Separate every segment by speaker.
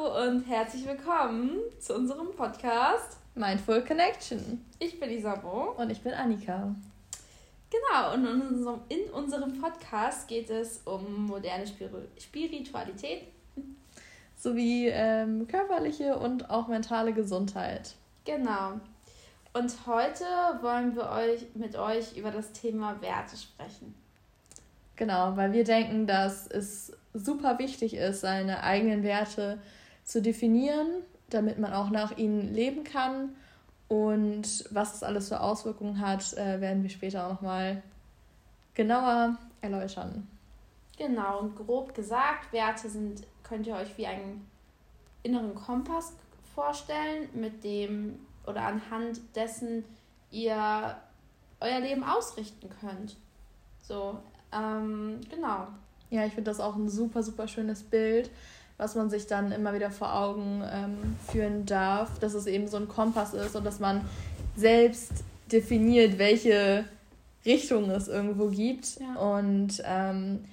Speaker 1: Hallo und herzlich willkommen zu unserem Podcast
Speaker 2: Mindful Connection.
Speaker 1: Ich bin Isabo.
Speaker 2: Und ich bin Annika.
Speaker 1: Genau, und in unserem, in unserem Podcast geht es um moderne Spiritualität.
Speaker 2: Sowie ähm, körperliche und auch mentale Gesundheit.
Speaker 1: Genau. Und heute wollen wir euch mit euch über das Thema Werte sprechen.
Speaker 2: Genau, weil wir denken, dass es super wichtig ist, seine eigenen Werte zu definieren, damit man auch nach ihnen leben kann. Und was das alles für Auswirkungen hat, äh, werden wir später auch nochmal genauer erläutern.
Speaker 1: Genau, und grob gesagt, Werte sind, könnt ihr euch wie einen inneren Kompass vorstellen, mit dem oder anhand dessen ihr euer Leben ausrichten könnt. So, ähm, genau.
Speaker 2: Ja, ich finde das auch ein super, super schönes Bild, was man sich dann immer wieder vor Augen ähm, führen darf, dass es eben so ein Kompass ist und dass man selbst definiert, welche Richtung es irgendwo gibt. Ja. Und ähm,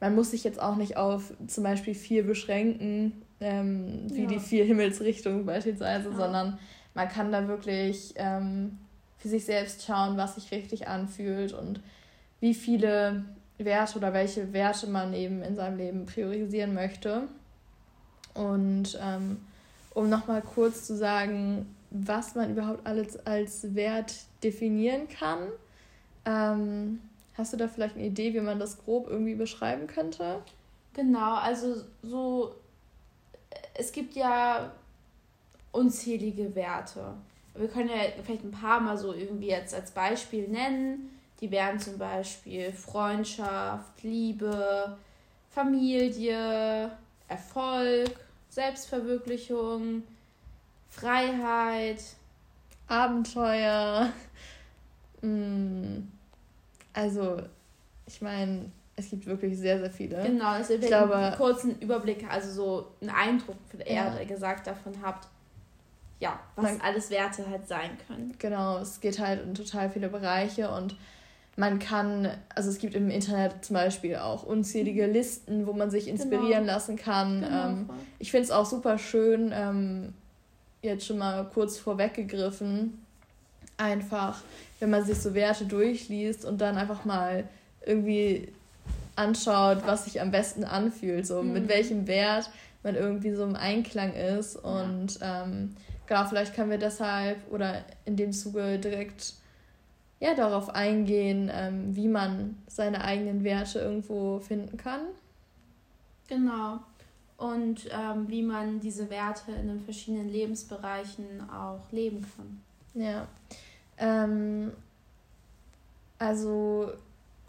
Speaker 2: man muss sich jetzt auch nicht auf zum Beispiel vier beschränken, ähm, wie ja. die vier Himmelsrichtungen beispielsweise, ja. sondern man kann da wirklich ähm, für sich selbst schauen, was sich richtig anfühlt und wie viele Werte oder welche Werte man eben in seinem Leben priorisieren möchte. Und ähm, um nochmal kurz zu sagen, was man überhaupt alles als Wert definieren kann, ähm, hast du da vielleicht eine Idee, wie man das grob irgendwie beschreiben könnte?
Speaker 1: Genau, also so, es gibt ja unzählige Werte. Wir können ja vielleicht ein paar mal so irgendwie jetzt als Beispiel nennen. Die wären zum Beispiel Freundschaft, Liebe, Familie, Erfolg, Selbstverwirklichung, Freiheit,
Speaker 2: Abenteuer. Hm. Also, ich meine, es gibt wirklich sehr, sehr viele. Genau, also
Speaker 1: ich glaube, einen kurzen Überblick, also so einen Eindruck von der ja. gesagt davon habt, ja, was man, alles Werte halt sein können.
Speaker 2: Genau, es geht halt in total viele Bereiche und man kann, also es gibt im Internet zum Beispiel auch unzählige Listen, wo man sich genau. inspirieren genau. lassen kann. Genau, ähm, ich finde es auch super schön, ähm, jetzt schon mal kurz vorweggegriffen, einfach, wenn man sich so Werte durchliest und dann einfach mal irgendwie anschaut, was sich am besten anfühlt, so mhm. mit welchem Wert man irgendwie so im Einklang ist. Und ja. ähm, genau, vielleicht können wir deshalb oder in dem Zuge direkt ja, darauf eingehen, ähm, wie man seine eigenen Werte irgendwo finden kann.
Speaker 1: Genau. Und ähm, wie man diese Werte in den verschiedenen Lebensbereichen auch leben kann.
Speaker 2: Ja. Ähm, also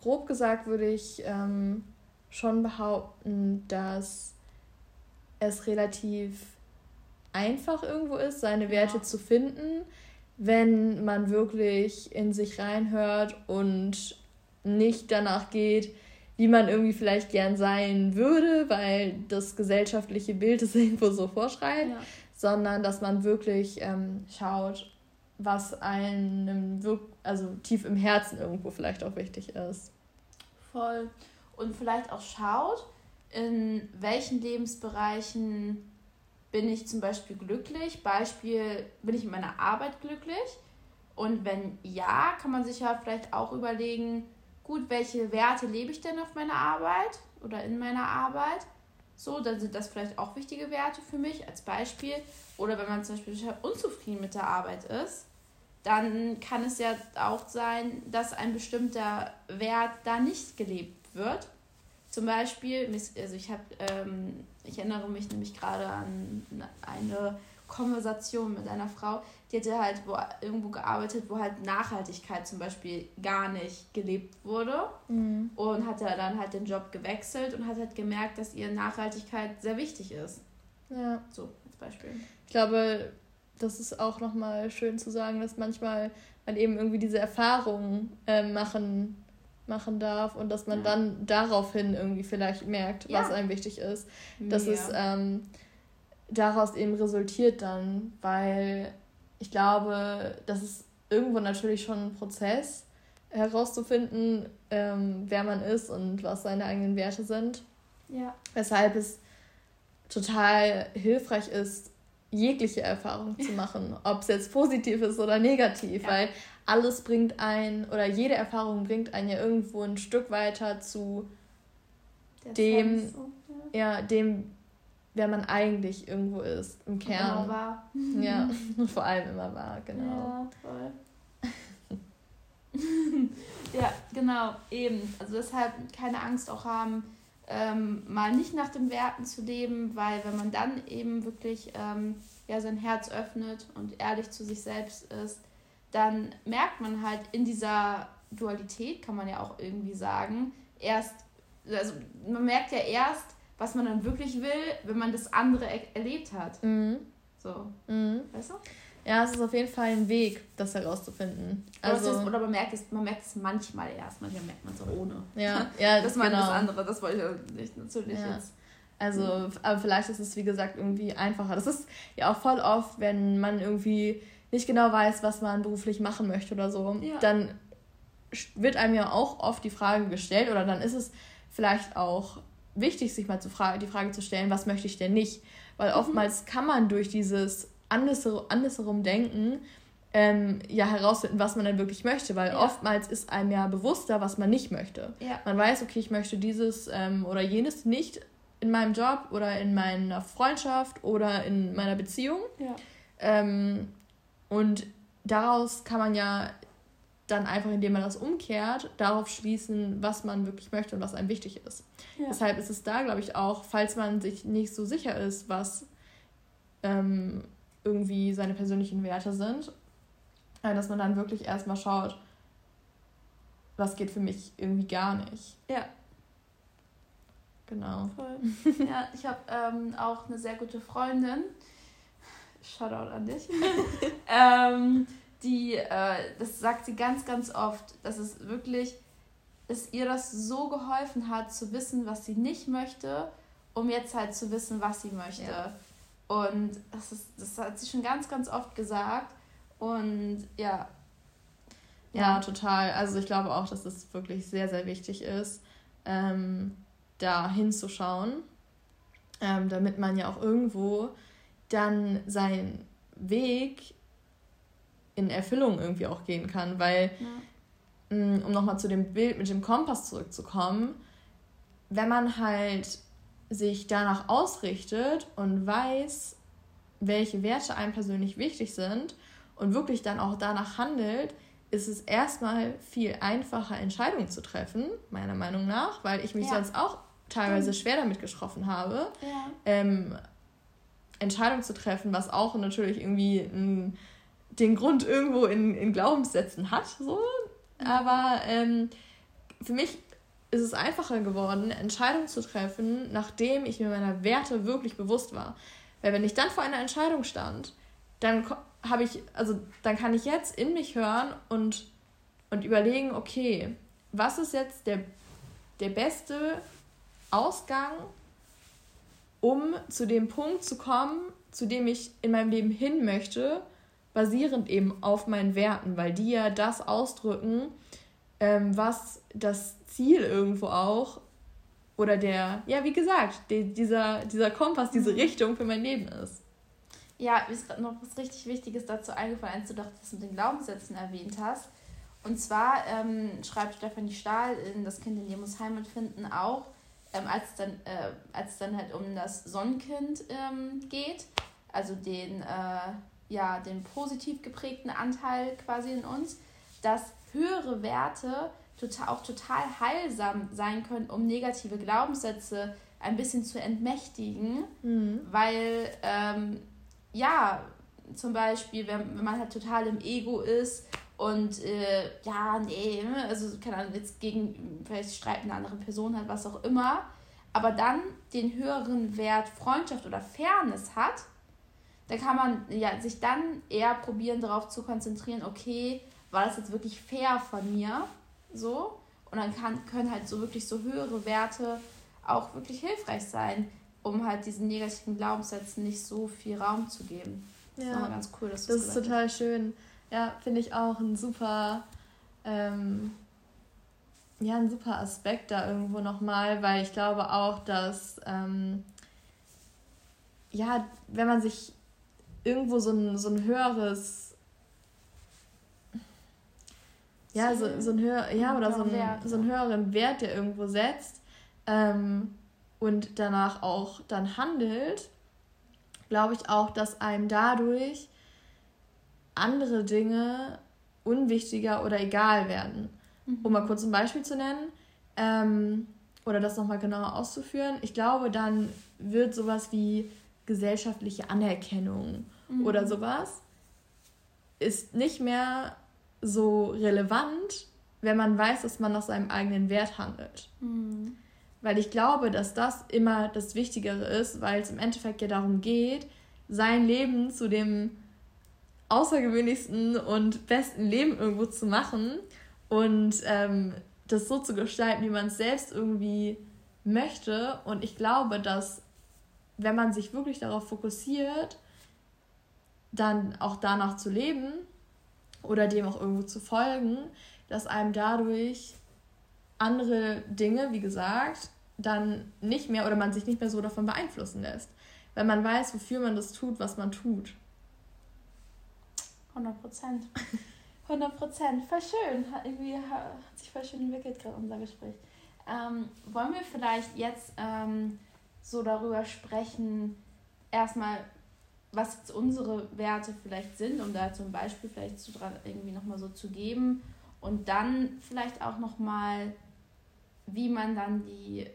Speaker 2: grob gesagt würde ich ähm, schon behaupten, dass es relativ einfach irgendwo ist, seine Werte ja. zu finden wenn man wirklich in sich reinhört und nicht danach geht, wie man irgendwie vielleicht gern sein würde, weil das gesellschaftliche Bild es irgendwo so vorschreibt, ja. sondern dass man wirklich ähm, schaut, was einem also tief im Herzen irgendwo vielleicht auch wichtig ist.
Speaker 1: Voll. Und vielleicht auch schaut, in welchen Lebensbereichen bin ich zum Beispiel glücklich? Beispiel, bin ich in meiner Arbeit glücklich? Und wenn ja, kann man sich ja vielleicht auch überlegen, gut, welche Werte lebe ich denn auf meiner Arbeit oder in meiner Arbeit? So, dann sind das vielleicht auch wichtige Werte für mich als Beispiel. Oder wenn man zum Beispiel unzufrieden mit der Arbeit ist, dann kann es ja auch sein, dass ein bestimmter Wert da nicht gelebt wird. Zum Beispiel, also ich habe, ähm, ich erinnere mich nämlich gerade an eine Konversation mit einer Frau, die hatte halt wo, irgendwo gearbeitet, wo halt Nachhaltigkeit zum Beispiel gar nicht gelebt wurde mhm. und hatte dann halt den Job gewechselt und hat halt gemerkt, dass ihr Nachhaltigkeit sehr wichtig ist. Ja. So, als Beispiel.
Speaker 2: Ich glaube, das ist auch nochmal schön zu sagen, dass manchmal man eben irgendwie diese Erfahrungen äh, machen machen darf und dass man ja. dann daraufhin irgendwie vielleicht merkt, ja. was einem wichtig ist. Dass ja. es ähm, daraus eben resultiert dann, weil ich glaube, das ist irgendwo natürlich schon ein Prozess herauszufinden, ähm, wer man ist und was seine eigenen Werte sind. Ja. Weshalb es total hilfreich ist, jegliche Erfahrung zu machen, ob es jetzt positiv ist oder negativ, ja. weil alles bringt ein oder jede Erfahrung bringt einen ja irgendwo ein Stück weiter zu Der dem, so, ja. ja. dem, wer man eigentlich irgendwo ist, im Kern. Immer war. Ja, vor allem immer war, genau.
Speaker 1: Ja, voll. ja, genau, eben. Also deshalb keine Angst auch haben, ähm, mal nicht nach den Werten zu leben, weil wenn man dann eben wirklich ähm, ja, sein Herz öffnet und ehrlich zu sich selbst ist, dann merkt man halt in dieser Dualität, kann man ja auch irgendwie sagen, erst, also man merkt ja erst, was man dann wirklich will, wenn man das andere er erlebt hat. Mhm. So.
Speaker 2: Mhm. Weißt du? Ja, es ist auf jeden Fall ein Weg, das herauszufinden.
Speaker 1: Also, oder, ist, oder man, merkt es, man merkt es manchmal erst, manchmal merkt man es auch ohne. Ja, ja das meine genau. das andere, das wollte ich nicht natürlich
Speaker 2: ja. jetzt. Also, aber vielleicht ist es, wie gesagt, irgendwie einfacher. Das ist ja auch voll oft, wenn man irgendwie nicht genau weiß, was man beruflich machen möchte oder so, ja. dann wird einem ja auch oft die Frage gestellt oder dann ist es vielleicht auch wichtig, sich mal zu fra die Frage zu stellen, was möchte ich denn nicht? Weil mhm. oftmals kann man durch dieses andersherum denken, ähm, ja herausfinden, was man denn wirklich möchte, weil ja. oftmals ist einem ja bewusster, was man nicht möchte. Ja. Man weiß, okay, ich möchte dieses ähm, oder jenes nicht in meinem Job oder in meiner Freundschaft oder in meiner Beziehung. Ja. Ähm, und daraus kann man ja dann einfach, indem man das umkehrt, darauf schließen, was man wirklich möchte und was einem wichtig ist. Ja. Deshalb ist es da, glaube ich, auch, falls man sich nicht so sicher ist, was ähm, irgendwie seine persönlichen Werte sind, äh, dass man dann wirklich erstmal schaut, was geht für mich irgendwie gar nicht. Ja.
Speaker 1: Genau. Voll. Ja, ich habe ähm, auch eine sehr gute Freundin. Shoutout an dich. ähm, die, äh, das sagt sie ganz, ganz oft, dass es wirklich, dass ihr das so geholfen hat, zu wissen, was sie nicht möchte, um jetzt halt zu wissen, was sie möchte. Ja. Und das, ist, das hat sie schon ganz, ganz oft gesagt. Und ja.
Speaker 2: Ja, total. Also ich glaube auch, dass es wirklich sehr, sehr wichtig ist, ähm, da hinzuschauen, ähm, damit man ja auch irgendwo dann seinen Weg in Erfüllung irgendwie auch gehen kann. Weil, ja. mh, mm, um nochmal zu dem Bild mit dem Kompass zurückzukommen, wenn man halt sich danach ausrichtet und weiß, welche Werte einem persönlich wichtig sind und wirklich dann auch danach handelt, ist es erstmal viel einfacher, Entscheidungen zu treffen, meiner Meinung nach, weil ich mich ja. sonst auch teilweise schwer damit getroffen habe, ja. ähm, Entscheidungen zu treffen, was auch natürlich irgendwie n, den Grund irgendwo in, in Glaubenssätzen hat, so. Aber ähm, für mich ist es einfacher geworden, Entscheidungen zu treffen, nachdem ich mir meiner Werte wirklich bewusst war. Weil wenn ich dann vor einer Entscheidung stand, dann habe ich, also dann kann ich jetzt in mich hören und, und überlegen, okay, was ist jetzt der, der beste Ausgang, um zu dem Punkt zu kommen, zu dem ich in meinem Leben hin möchte, basierend eben auf meinen Werten, weil die ja das ausdrücken, ähm, was das Ziel irgendwo auch oder der, ja, wie gesagt, die, dieser, dieser Kompass, diese mhm. Richtung für mein Leben ist.
Speaker 1: Ja, mir ist gerade noch was richtig Wichtiges dazu eingefallen, als du doch das mit den Glaubenssätzen erwähnt hast. Und zwar ähm, schreibt Stefanie Stahl in Das Kind in dir muss Heimat finden auch, ähm, als, dann, äh, als es dann halt um das Sonnenkind ähm, geht, also den, äh, ja, den positiv geprägten Anteil quasi in uns, dass höhere Werte total, auch total heilsam sein können, um negative Glaubenssätze ein bisschen zu entmächtigen, mhm. weil ähm, ja, zum Beispiel, wenn, wenn man halt total im Ego ist und äh, ja, nee, also keine Ahnung, jetzt gegen vielleicht Streit eine andere Person hat, was auch immer, aber dann den höheren Wert Freundschaft oder Fairness hat, da kann man ja sich dann eher probieren, darauf zu konzentrieren, okay, war das jetzt wirklich fair von mir? So. Und dann kann, können halt so wirklich so höhere Werte auch wirklich hilfreich sein, um halt diesen negativen Glaubenssätzen nicht so viel Raum zu geben. Das ja, ist nochmal
Speaker 2: ganz cool, das ist total hast. schön. Ja, finde ich auch ein super, ähm, ja, ein super Aspekt da irgendwo nochmal, weil ich glaube auch, dass ähm, ja, wenn man sich irgendwo so ein, so ein höheres, ja, so, so ein höher, ja, oder so, ein, so einen höheren Wert, der irgendwo setzt ähm, und danach auch dann handelt, glaube ich auch, dass einem dadurch andere Dinge unwichtiger oder egal werden. Mhm. Um mal kurz ein Beispiel zu nennen ähm, oder das nochmal genauer auszuführen. Ich glaube, dann wird sowas wie gesellschaftliche Anerkennung mhm. oder sowas ist nicht mehr so relevant, wenn man weiß, dass man nach seinem eigenen Wert handelt. Mhm. Weil ich glaube, dass das immer das Wichtigere ist, weil es im Endeffekt ja darum geht, sein Leben zu dem außergewöhnlichsten und besten Leben irgendwo zu machen und ähm, das so zu gestalten, wie man es selbst irgendwie möchte. Und ich glaube, dass wenn man sich wirklich darauf fokussiert, dann auch danach zu leben oder dem auch irgendwo zu folgen, dass einem dadurch andere Dinge, wie gesagt, dann nicht mehr oder man sich nicht mehr so davon beeinflussen lässt. Weil man weiß, wofür man das tut, was man tut.
Speaker 1: 100 Prozent. 100 Prozent. Voll schön. Hat, irgendwie, hat sich voll schön entwickelt gerade unser Gespräch. Ähm, wollen wir vielleicht jetzt ähm, so darüber sprechen, erstmal, was jetzt unsere Werte vielleicht sind, um da zum Beispiel vielleicht zu dran irgendwie nochmal so zu geben und dann vielleicht auch nochmal, wie man dann die,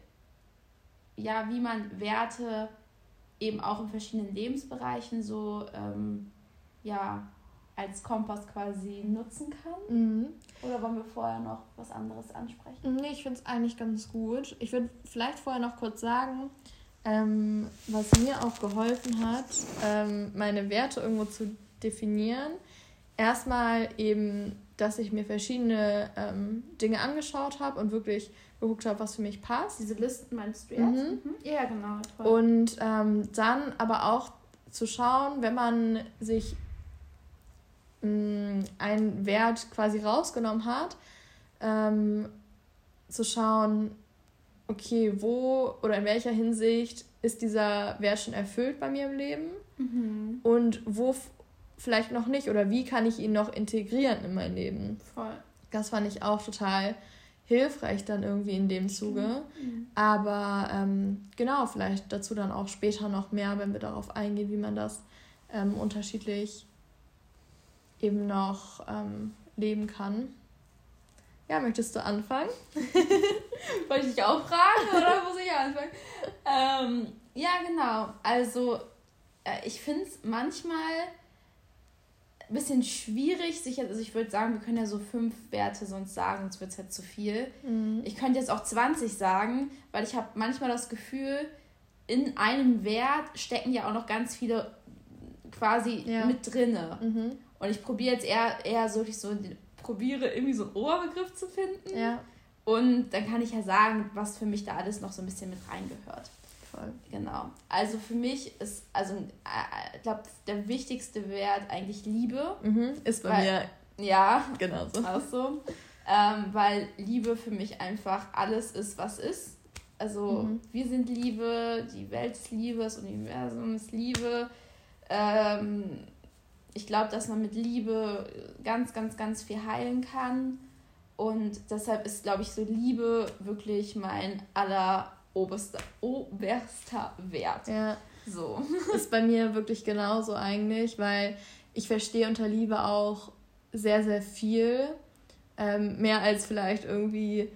Speaker 1: ja, wie man Werte eben auch in verschiedenen Lebensbereichen so, ähm, ja, als Kompass quasi nutzen kann? Mhm. Oder wollen wir vorher noch was anderes ansprechen?
Speaker 2: Nee, ich finde es eigentlich ganz gut. Ich würde vielleicht vorher noch kurz sagen, ähm, was mir auch geholfen hat, ähm, meine Werte irgendwo zu definieren. Erstmal eben, dass ich mir verschiedene ähm, Dinge angeschaut habe und wirklich geguckt habe, was für mich passt.
Speaker 1: Diese Listen meinst du jetzt? Mhm. Mhm. Ja, genau.
Speaker 2: Toll. Und ähm, dann aber auch zu schauen, wenn man sich mh, einen Wert quasi rausgenommen hat, ähm, zu schauen, okay, wo oder in welcher Hinsicht ist dieser Wert schon erfüllt bei mir im Leben mhm. und wo vielleicht noch nicht oder wie kann ich ihn noch integrieren in mein Leben. Voll. Das fand ich auch total hilfreich dann irgendwie in dem Zuge. Mhm. Aber ähm, genau, vielleicht dazu dann auch später noch mehr, wenn wir darauf eingehen, wie man das ähm, unterschiedlich eben noch ähm, leben kann. Ja, möchtest du anfangen?
Speaker 1: Wollte ich dich auch fragen oder muss ich anfangen? Ähm, ja, genau. Also, äh, ich finde es manchmal ein bisschen schwierig, sich also ich würde sagen, wir können ja so fünf Werte sonst sagen, sonst wird es halt zu viel. Mhm. Ich könnte jetzt auch 20 sagen, weil ich habe manchmal das Gefühl, in einem Wert stecken ja auch noch ganz viele quasi ja. mit drinne. Mhm. Und ich probiere jetzt eher, eher so, ich so probiere irgendwie so einen Oberbegriff zu finden. Ja. Und dann kann ich ja sagen, was für mich da alles noch so ein bisschen mit reingehört. Voll. Genau. Also für mich ist, also äh, ich glaube, der wichtigste Wert eigentlich Liebe. Mhm, ist bei weil, mir. Ja. Genauso. Auch so. Ähm, weil Liebe für mich einfach alles ist, was ist. Also mhm. wir sind Liebe, die Welt ist Liebe, das Universum ist Liebe. Ähm, ich glaube, dass man mit Liebe ganz, ganz, ganz viel heilen kann. Und deshalb ist, glaube ich, so Liebe wirklich mein alleroberster oberster Wert. Ja.
Speaker 2: So. Ist bei mir wirklich genauso eigentlich, weil ich verstehe unter Liebe auch sehr, sehr viel. Ähm, mehr als vielleicht irgendwie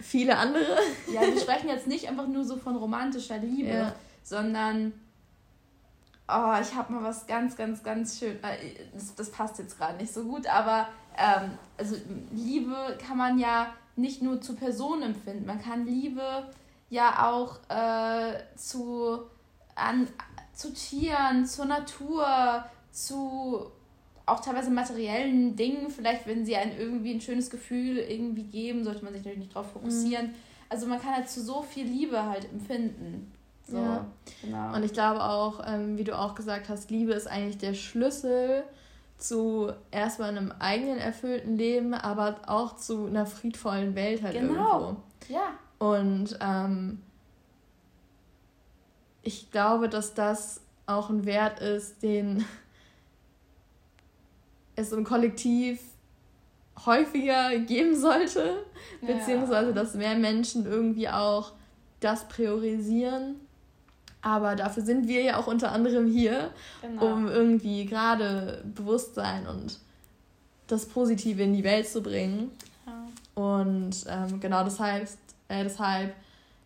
Speaker 2: viele andere.
Speaker 1: Ja, wir sprechen jetzt nicht einfach nur so von romantischer Liebe, ja. sondern oh, ich habe mal was ganz, ganz, ganz schön. Äh, das, das passt jetzt gerade nicht so gut, aber ähm, also Liebe kann man ja nicht nur zu Personen empfinden. Man kann Liebe ja auch äh, zu, an, zu Tieren, zur Natur, zu auch teilweise materiellen Dingen, vielleicht wenn sie einem irgendwie ein schönes Gefühl irgendwie geben, sollte man sich natürlich nicht darauf fokussieren. Mhm. Also man kann halt zu so viel Liebe halt empfinden. So, ja.
Speaker 2: genau. Und ich glaube auch, ähm, wie du auch gesagt hast, Liebe ist eigentlich der Schlüssel zu erstmal einem eigenen erfüllten Leben, aber auch zu einer friedvollen Welt halt genau. irgendwo. Ja. Und ähm, ich glaube, dass das auch ein Wert ist, den es im Kollektiv häufiger geben sollte, beziehungsweise dass mehr Menschen irgendwie auch das priorisieren. Aber dafür sind wir ja auch unter anderem hier, genau. um irgendwie gerade Bewusstsein und das Positive in die Welt zu bringen. Ja. Und ähm, genau deshalb, äh, deshalb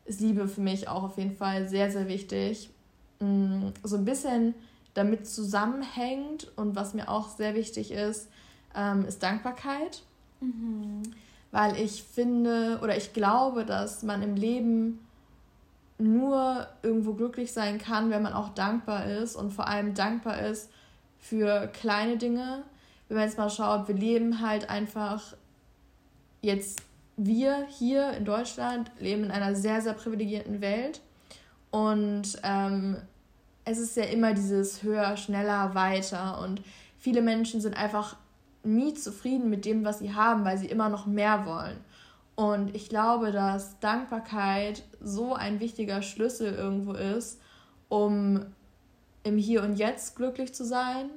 Speaker 2: ist Liebe für mich auch auf jeden Fall sehr, sehr wichtig. Mm, so ein bisschen damit zusammenhängt und was mir auch sehr wichtig ist, ähm, ist Dankbarkeit. Mhm. Weil ich finde oder ich glaube, dass man im Leben nur irgendwo glücklich sein kann, wenn man auch dankbar ist und vor allem dankbar ist für kleine Dinge. Wenn man jetzt mal schaut, wir leben halt einfach jetzt, wir hier in Deutschland leben in einer sehr, sehr privilegierten Welt und ähm, es ist ja immer dieses höher, schneller, weiter und viele Menschen sind einfach nie zufrieden mit dem, was sie haben, weil sie immer noch mehr wollen. Und ich glaube, dass Dankbarkeit so ein wichtiger Schlüssel irgendwo ist, um im Hier und Jetzt glücklich zu sein,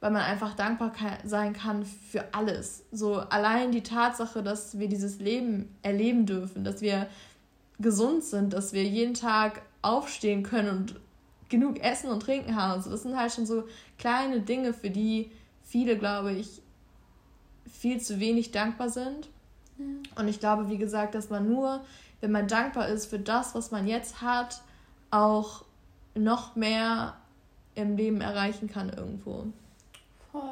Speaker 2: weil man einfach dankbar sein kann für alles. So allein die Tatsache, dass wir dieses Leben erleben dürfen, dass wir gesund sind, dass wir jeden Tag aufstehen können und genug Essen und Trinken haben. Also das sind halt schon so kleine Dinge, für die viele, glaube ich, viel zu wenig dankbar sind. Ja. Und ich glaube, wie gesagt, dass man nur, wenn man dankbar ist für das, was man jetzt hat, auch noch mehr im Leben erreichen kann irgendwo.
Speaker 1: Voll.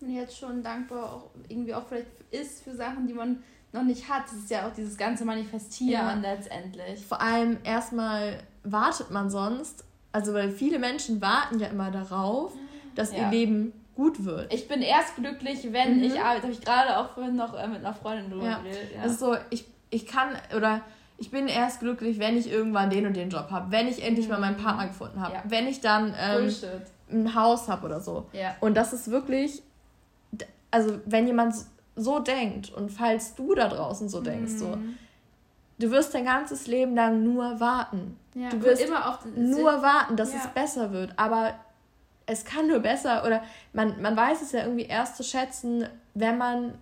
Speaker 1: Und jetzt schon dankbar auch irgendwie auch vielleicht ist für Sachen, die man noch nicht hat. Das ist ja auch dieses ganze Manifestieren ja. letztendlich.
Speaker 2: Vor allem erstmal wartet man sonst, also weil viele Menschen warten ja immer darauf, dass ja. ihr Leben gut wird.
Speaker 1: Ich bin erst glücklich, wenn mhm. ich arbeite. Habe ich gerade auch vorhin noch äh, mit einer Freundin drüber
Speaker 2: ja. geredet. Ja. Also so, ich, ich kann oder ich bin erst glücklich, wenn ich irgendwann den und den Job habe, wenn ich endlich mal meinen Partner gefunden habe, ja. wenn ich dann ähm, ein Haus habe oder so. Ja. Und das ist wirklich, also wenn jemand so denkt und falls du da draußen so denkst, mhm. so, du wirst dein ganzes Leben lang nur warten. Ja, du wirst immer auf nur warten, dass es besser wird. Aber es kann nur besser oder man, man weiß es ja irgendwie erst zu schätzen, wenn man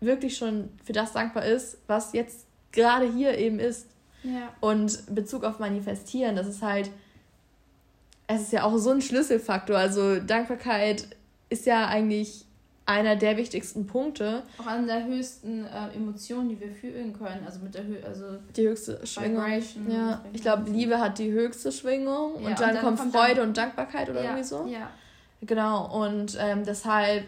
Speaker 2: wirklich schon für das dankbar ist, was jetzt gerade hier eben ist. Ja. Und Bezug auf Manifestieren, das ist halt, es ist ja auch so ein Schlüsselfaktor. Also Dankbarkeit ist ja eigentlich einer der wichtigsten Punkte.
Speaker 1: Auch einer der höchsten äh, Emotionen, die wir fühlen können. Also mit der Hö also die höchste
Speaker 2: Schwingung. Vibration, ja, ich glaube, Liebe hat die höchste Schwingung ja, und, dann und, dann kommt, kommt Freude dann, und Dankbarkeit oder ja, irgendwie so. Ja. Genau, und ähm, deshalb,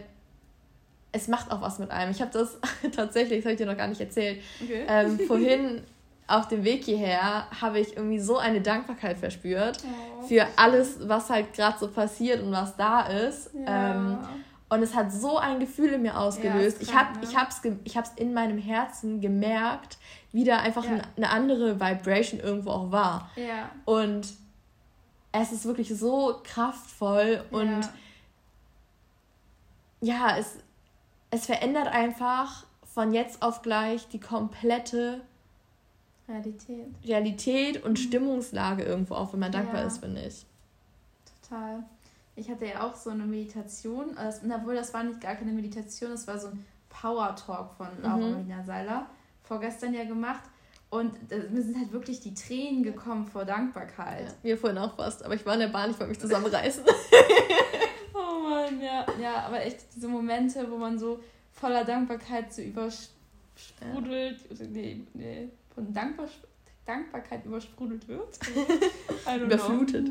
Speaker 2: es macht auch was mit einem. Ich habe das tatsächlich, das habe ich dir noch gar nicht erzählt, okay. ähm, vorhin auf dem Weg hierher habe ich irgendwie so eine Dankbarkeit verspürt oh, für alles, was halt gerade so passiert und was da ist. Ja. Ähm, und es hat so ein Gefühl in mir ausgelöst. Ja, ich habe ne? ich hab's, in meinem Herzen gemerkt, wie da einfach ja. eine andere Vibration irgendwo auch war. Ja. Und es ist wirklich so kraftvoll und ja, es, es verändert einfach von jetzt auf gleich die komplette Realität, Realität und mhm. Stimmungslage irgendwo auch, wenn man dankbar ja. ist, finde ich.
Speaker 1: Total. Ich hatte ja auch so eine Meditation, also, obwohl das war nicht gar keine Meditation, das war so ein Power Talk von Laura mhm. Marina Seiler, vorgestern ja gemacht. Und mir sind halt wirklich die Tränen gekommen vor Dankbarkeit. Ja,
Speaker 2: mir vorhin auch fast, aber ich war in der Bahn, ich wollte mich zusammenreißen.
Speaker 1: oh Mann, ja. Ja, aber echt diese Momente, wo man so voller Dankbarkeit so übersprudelt, ja. nee, nee, von Dankbar Dankbarkeit übersprudelt wird. Überflutet.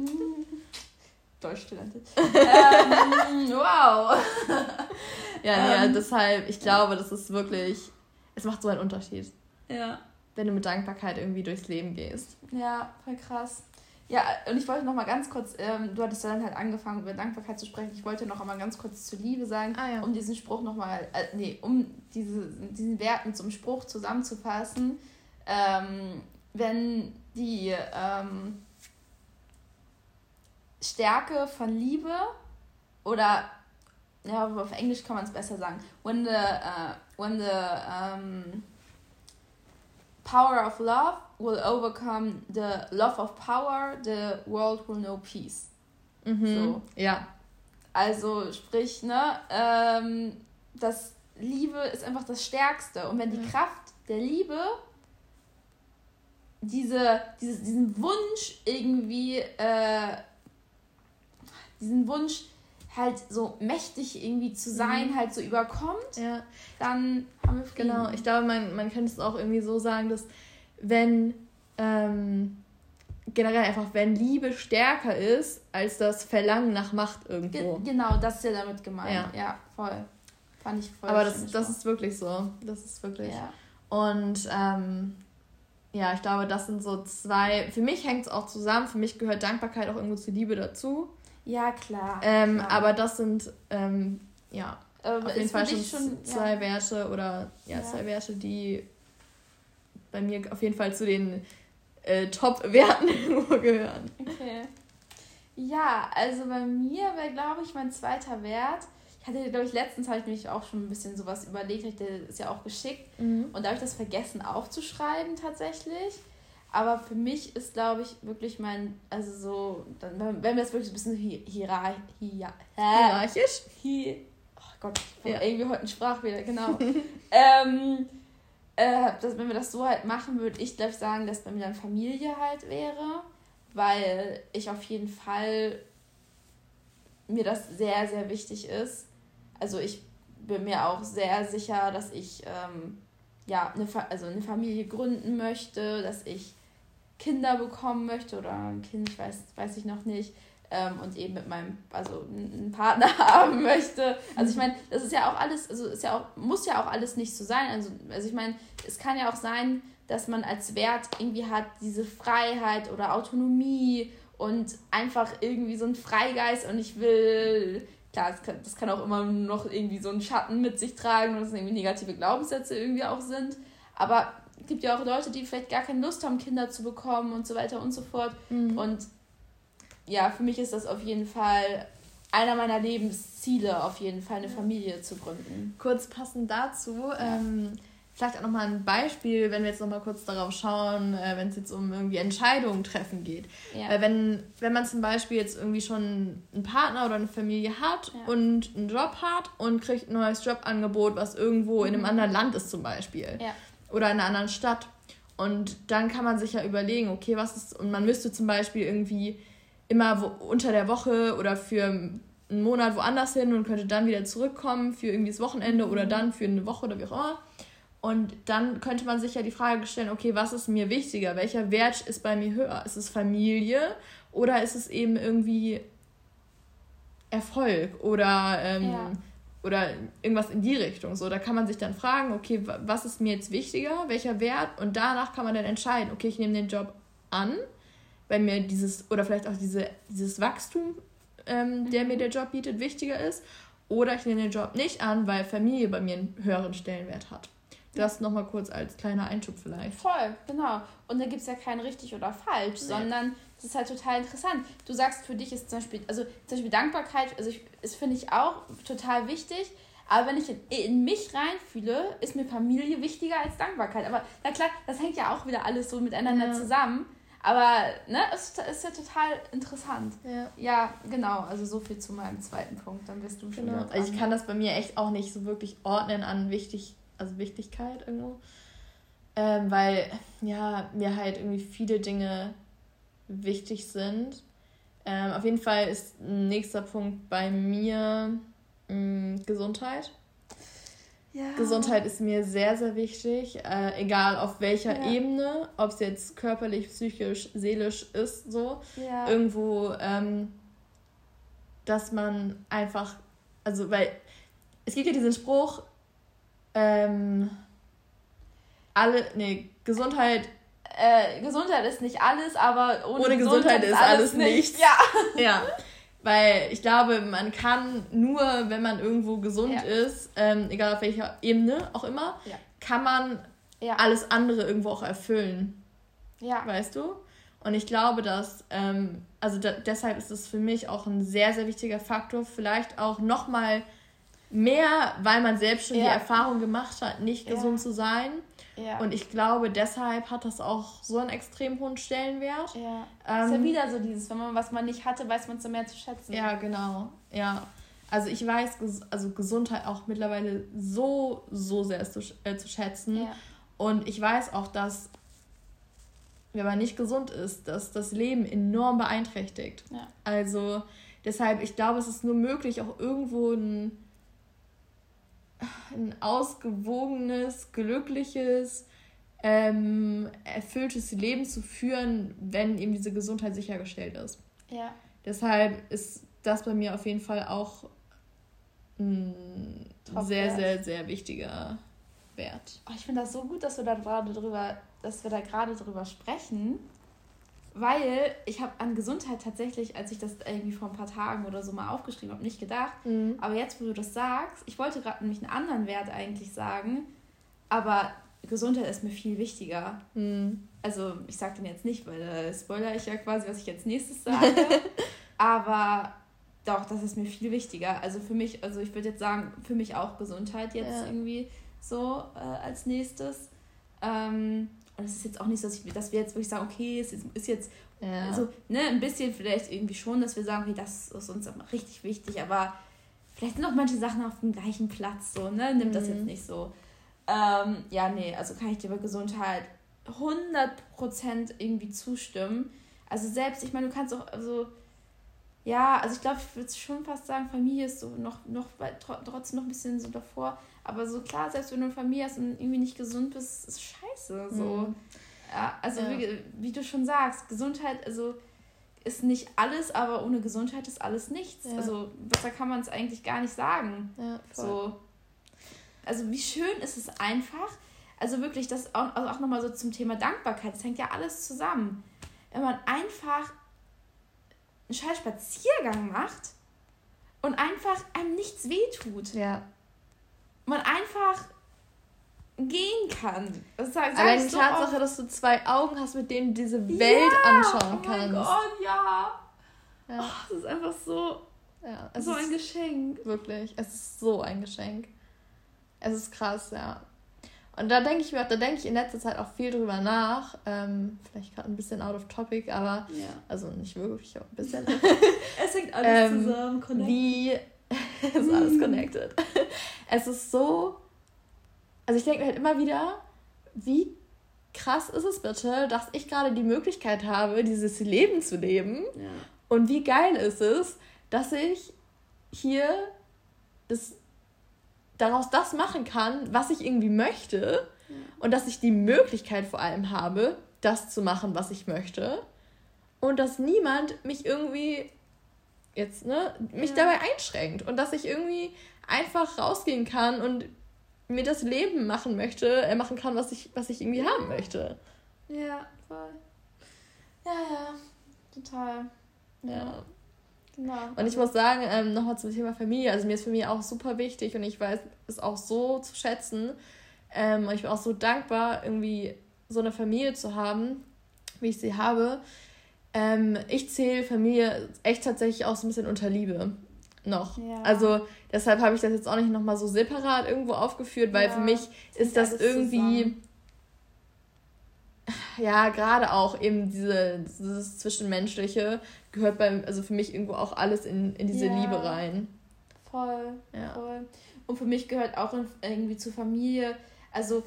Speaker 2: Deutschstudentin. ähm, wow. ja, ähm, deshalb, ich glaube, das ist wirklich, es macht so einen Unterschied. Ja. Wenn du mit Dankbarkeit irgendwie durchs Leben gehst.
Speaker 1: Ja, voll krass. Ja, und ich wollte noch mal ganz kurz, ähm, du hattest dann halt angefangen, über Dankbarkeit zu sprechen. Ich wollte noch mal ganz kurz zur Liebe sagen, ah, ja. um diesen Spruch noch mal, äh, nee, um diese, diesen Werten zum Spruch zusammenzufassen. Ähm, wenn die, ähm, Stärke von Liebe oder ja, auf Englisch kann man es besser sagen. When the uh, when the um, power of love will overcome the love of power, the world will know peace. Mhm. So. Ja. Also sprich, ne, ähm, das Liebe ist einfach das Stärkste. Und wenn die Kraft der Liebe diese, diese, diesen Wunsch irgendwie, äh, diesen Wunsch halt so mächtig irgendwie zu sein, mhm. halt so überkommt, ja. dann haben wir
Speaker 2: Frieden. Genau, ich glaube, man, man könnte es auch irgendwie so sagen, dass wenn ähm, generell einfach, wenn Liebe stärker ist als das Verlangen nach Macht irgendwo.
Speaker 1: Ge genau, das ist ja damit gemeint. Ja, ja voll.
Speaker 2: Fand ich voll. Aber das, das ist wirklich so. Das ist wirklich. Ja. Und ähm, ja, ich glaube, das sind so zwei. Für mich hängt es auch zusammen. Für mich gehört Dankbarkeit auch irgendwo zur Liebe dazu.
Speaker 1: Ja, klar.
Speaker 2: Ähm,
Speaker 1: klar.
Speaker 2: Aber das sind, ähm, ja, ähm, auf jeden Fall schon, schon zwei ja. Werte oder ja, ja, zwei Werte, die bei mir auf jeden Fall zu den äh, Top-Werten gehören.
Speaker 1: Okay. Ja, also bei mir wäre, glaube ich, mein zweiter Wert. Ich hatte, glaube ich, letztens habe ich mich auch schon ein bisschen sowas überlegt. Ich hatte das ja auch geschickt. Mhm. Und da habe ich das vergessen aufzuschreiben tatsächlich. Aber für mich ist, glaube ich, wirklich mein, also so, dann, wenn wir jetzt wirklich ein bisschen hier, hierar, hier, hierarchisch, hier, oh Gott, ich ja. irgendwie heute ein Sprachfehler, genau. ähm, äh, dass, wenn wir das so halt machen, würde ich, glaube ich, sagen, dass bei mir dann Familie halt wäre, weil ich auf jeden Fall mir das sehr, sehr wichtig ist. Also ich bin mir auch sehr sicher, dass ich ähm, ja, eine, also eine Familie gründen möchte, dass ich Kinder bekommen möchte oder ein Kind, ich weiß, weiß ich noch nicht, ähm, und eben mit meinem, also einen Partner haben möchte. Also ich meine, das ist ja auch alles, also ist ja auch, muss ja auch alles nicht so sein. Also, also ich meine, es kann ja auch sein, dass man als Wert irgendwie hat, diese Freiheit oder Autonomie und einfach irgendwie so ein Freigeist und ich will, klar, das kann, das kann auch immer noch irgendwie so einen Schatten mit sich tragen und das irgendwie negative Glaubenssätze irgendwie auch sind. Aber es gibt ja auch Leute, die vielleicht gar keine Lust haben, Kinder zu bekommen und so weiter und so fort. Mhm. Und ja, für mich ist das auf jeden Fall einer meiner Lebensziele, auf jeden Fall eine Familie zu gründen.
Speaker 2: Kurz passend dazu, ja. ähm, vielleicht auch nochmal ein Beispiel, wenn wir jetzt nochmal kurz darauf schauen, äh, wenn es jetzt um irgendwie Entscheidungen treffen geht. Ja. Weil wenn, wenn man zum Beispiel jetzt irgendwie schon einen Partner oder eine Familie hat ja. und einen Job hat und kriegt ein neues Jobangebot, was irgendwo mhm. in einem mhm. anderen Land ist zum Beispiel. Ja. Oder in einer anderen Stadt. Und dann kann man sich ja überlegen, okay, was ist, und man müsste zum Beispiel irgendwie immer wo, unter der Woche oder für einen Monat woanders hin und könnte dann wieder zurückkommen für irgendwie das Wochenende oder dann für eine Woche oder wie auch immer. Und dann könnte man sich ja die Frage stellen, okay, was ist mir wichtiger? Welcher Wert ist bei mir höher? Ist es Familie oder ist es eben irgendwie Erfolg oder, ähm, ja. Oder irgendwas in die Richtung? So, da kann man sich dann fragen, okay, was ist mir jetzt wichtiger? Welcher Wert? Und danach kann man dann entscheiden, okay, ich nehme den Job an weil mir dieses, oder vielleicht auch diese, dieses Wachstum, ähm, mhm. der mir der Job bietet, wichtiger ist. Oder ich nehme den Job nicht an, weil Familie bei mir einen höheren Stellenwert hat. Das nochmal kurz als kleiner Einschub vielleicht.
Speaker 1: Voll, genau. Und da gibt es ja kein richtig oder falsch, nee. sondern das ist halt total interessant. Du sagst, für dich ist zum Beispiel, also zum Beispiel Dankbarkeit, also ich, ist finde ich auch total wichtig. Aber wenn ich in, in, mich reinfühle, ist mir Familie wichtiger als Dankbarkeit. Aber na klar, das hängt ja auch wieder alles so miteinander ja. zusammen. Aber ne, es ist ja total interessant. Ja. ja, genau. Also so viel zu meinem zweiten Punkt. Dann wirst du schon.
Speaker 2: Genau. Also ich kann das bei mir echt auch nicht so wirklich ordnen an wichtig, also Wichtigkeit irgendwo. Ähm, weil ja, mir halt irgendwie viele Dinge wichtig sind. Ähm, auf jeden Fall ist ein nächster Punkt bei mir mh, mm, Gesundheit. Ja. Gesundheit ist mir sehr, sehr wichtig, äh, egal auf welcher ja. Ebene, ob es jetzt körperlich, psychisch, seelisch ist, so. Ja. Irgendwo, ähm, dass man einfach, also, weil es gibt ja diesen Spruch, ähm, alle, nee, Gesundheit.
Speaker 1: Äh, Gesundheit ist nicht alles, aber ohne, ohne Gesundheit, Gesundheit, ist alles, alles nichts.
Speaker 2: Ja. ja. Weil ich glaube, man kann nur, wenn man irgendwo gesund ja. ist, ähm, egal auf welcher Ebene auch immer, ja. kann man alles andere irgendwo auch erfüllen. Ja. Weißt du? Und ich glaube, dass, ähm, also da, deshalb ist es für mich auch ein sehr, sehr wichtiger Faktor, vielleicht auch nochmal mehr, weil man selbst schon die Erfahrung gemacht hat, nicht gesund zu sein. Ja. Und ich glaube, deshalb hat das auch so einen extrem hohen Stellenwert. Ja.
Speaker 1: Ähm, ist ja wieder so dieses, wenn man was man nicht hatte, weiß man es so mehr zu schätzen.
Speaker 2: Ja, genau. Ja. Also ich weiß, also Gesundheit auch mittlerweile so, so sehr zu, äh, zu schätzen. Ja. Und ich weiß auch, dass wenn man nicht gesund ist, dass das Leben enorm beeinträchtigt. Ja. Also deshalb, ich glaube, es ist nur möglich, auch irgendwo ein, ein ausgewogenes, glückliches, ähm, erfülltes Leben zu führen, wenn eben diese Gesundheit sichergestellt ist. Ja. Deshalb ist das bei mir auf jeden Fall auch ein sehr, sehr, sehr wichtiger Wert.
Speaker 1: Oh, ich finde das so gut, dass wir da gerade drüber, dass wir da gerade drüber sprechen, weil ich habe an Gesundheit tatsächlich, als ich das irgendwie vor ein paar Tagen oder so mal aufgeschrieben habe, nicht gedacht. Mhm. Aber jetzt, wo du das sagst, ich wollte gerade nämlich einen anderen Wert eigentlich sagen, aber Gesundheit ist mir viel wichtiger. Mhm. Also ich sage den jetzt nicht, weil da spoiler ich ja quasi, was ich jetzt nächstes sage. aber doch, das ist mir viel wichtiger. Also für mich, also ich würde jetzt sagen, für mich auch Gesundheit jetzt ja. irgendwie so äh, als nächstes. Ähm, und es ist jetzt auch nicht so, dass, ich, dass wir jetzt wirklich sagen, okay, es ist, ist jetzt ja. also, ne, ein bisschen vielleicht irgendwie schon, dass wir sagen, okay, das ist uns richtig wichtig, aber vielleicht sind auch manche Sachen auf dem gleichen Platz, so, ne? Nimmt mhm. das jetzt mhm. nicht so. Ähm, ja, nee, also kann ich dir bei Gesundheit 100% irgendwie zustimmen. Also selbst, ich meine, du kannst auch, also ja, also ich glaube, ich würde schon fast sagen, Familie ist so noch, noch trotzdem noch ein bisschen so davor. Aber so klar, selbst wenn du eine Familie hast und irgendwie nicht gesund bist, ist scheiße. So. Mhm. Ja, also ja. Wie, wie, du schon sagst, Gesundheit, also ist nicht alles, aber ohne Gesundheit ist alles nichts. Ja. Also besser kann man es eigentlich gar nicht sagen. Ja, so. Also wie schön ist es einfach. Also wirklich, das auch, also auch nochmal so zum Thema Dankbarkeit, das hängt ja alles zusammen. Wenn man einfach einen scheiß Spaziergang macht und einfach einem nichts wehtut. Ja. Man einfach gehen kann. Das
Speaker 2: sag, Allein die so Tatsache, dass du zwei Augen hast, mit denen du diese Welt ja, anschauen oh kannst. Oh mein Gott,
Speaker 1: ja. ja. Oh, das ist einfach so,
Speaker 2: ja,
Speaker 1: so ein Geschenk.
Speaker 2: Wirklich, es ist so ein Geschenk. Es ist krass, ja. Und da denke ich mir, da denke ich in letzter Zeit auch viel drüber nach. Ähm, vielleicht gerade ein bisschen out of topic, aber ja. also nicht wirklich, auch ein bisschen. es hängt alles ähm, zusammen, connected. Wie ist alles connected. es ist so. Also ich denke mir halt immer wieder, wie krass ist es bitte, dass ich gerade die Möglichkeit habe, dieses Leben zu leben. Ja. Und wie geil ist es, dass ich hier das daraus das machen kann, was ich irgendwie möchte ja. und dass ich die Möglichkeit vor allem habe, das zu machen, was ich möchte und dass niemand mich irgendwie jetzt ne mich ja. dabei einschränkt und dass ich irgendwie einfach rausgehen kann und mir das Leben machen möchte, äh, machen kann, was ich was ich irgendwie ja. haben möchte.
Speaker 1: Ja, voll. Ja, ja, total.
Speaker 2: Ja. Genau. Und ich muss sagen, ähm, nochmal zum Thema Familie, also mir ist Familie auch super wichtig und ich weiß es auch so zu schätzen. Ähm, und ich bin auch so dankbar, irgendwie so eine Familie zu haben, wie ich sie habe. Ähm, ich zähle Familie echt tatsächlich auch so ein bisschen unter Liebe noch. Ja. Also deshalb habe ich das jetzt auch nicht nochmal so separat irgendwo aufgeführt, weil ja, für mich ist das irgendwie. Zusammen ja, gerade auch eben diese, dieses Zwischenmenschliche gehört beim, also für mich irgendwo auch alles in, in diese ja. Liebe rein.
Speaker 1: Voll, ja. voll. Und für mich gehört auch irgendwie zur Familie, also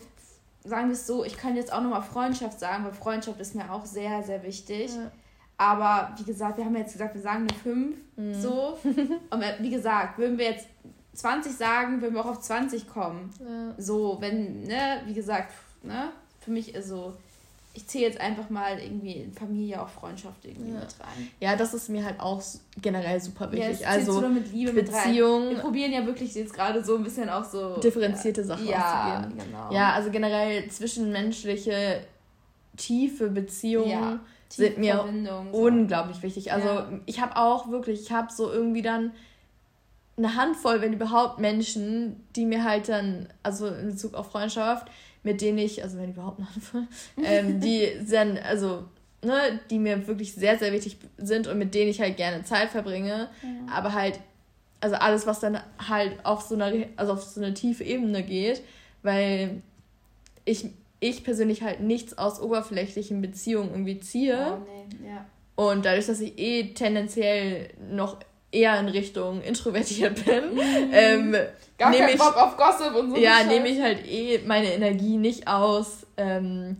Speaker 1: sagen wir es so, ich kann jetzt auch nochmal Freundschaft sagen, weil Freundschaft ist mir auch sehr, sehr wichtig. Ja. Aber wie gesagt, wir haben jetzt gesagt, wir sagen eine 5. Mhm. So. Und wie gesagt, würden wir jetzt 20 sagen, würden wir auch auf 20 kommen. Ja. So, wenn, ne, wie gesagt, ne, für mich ist so ich zähle jetzt einfach mal irgendwie in Familie auch Freundschaft irgendwie
Speaker 2: ja.
Speaker 1: mit rein.
Speaker 2: Ja, das ist mir halt auch generell super wichtig. Ja, also du mit Liebe Beziehung.
Speaker 1: Wir probieren ja wirklich jetzt gerade so ein bisschen auch so
Speaker 2: differenzierte ja, Sachen ja, auszugehen. Genau. Ja, also generell zwischenmenschliche tiefe Beziehungen ja, tiefe sind mir unglaublich wichtig. Also ich habe auch wirklich, ich habe so irgendwie dann eine Handvoll, wenn überhaupt Menschen, die mir halt dann, also in Bezug auf Freundschaft, mit denen ich, also wenn überhaupt noch, ähm, die sind, also, ne, die mir wirklich sehr, sehr wichtig sind und mit denen ich halt gerne Zeit verbringe. Ja. Aber halt, also alles, was dann halt auf so einer, also auf so eine tiefe Ebene geht, weil ich ich persönlich halt nichts aus oberflächlichen Beziehungen irgendwie ziehe.
Speaker 1: Oh, nee, ja.
Speaker 2: Und dadurch, dass ich eh tendenziell noch eher in Richtung introvertiert bin, mhm. ähm, Gar keinen ich, Bock auf Gossip und so. Ja, nehme ich halt eh meine Energie nicht aus, ähm,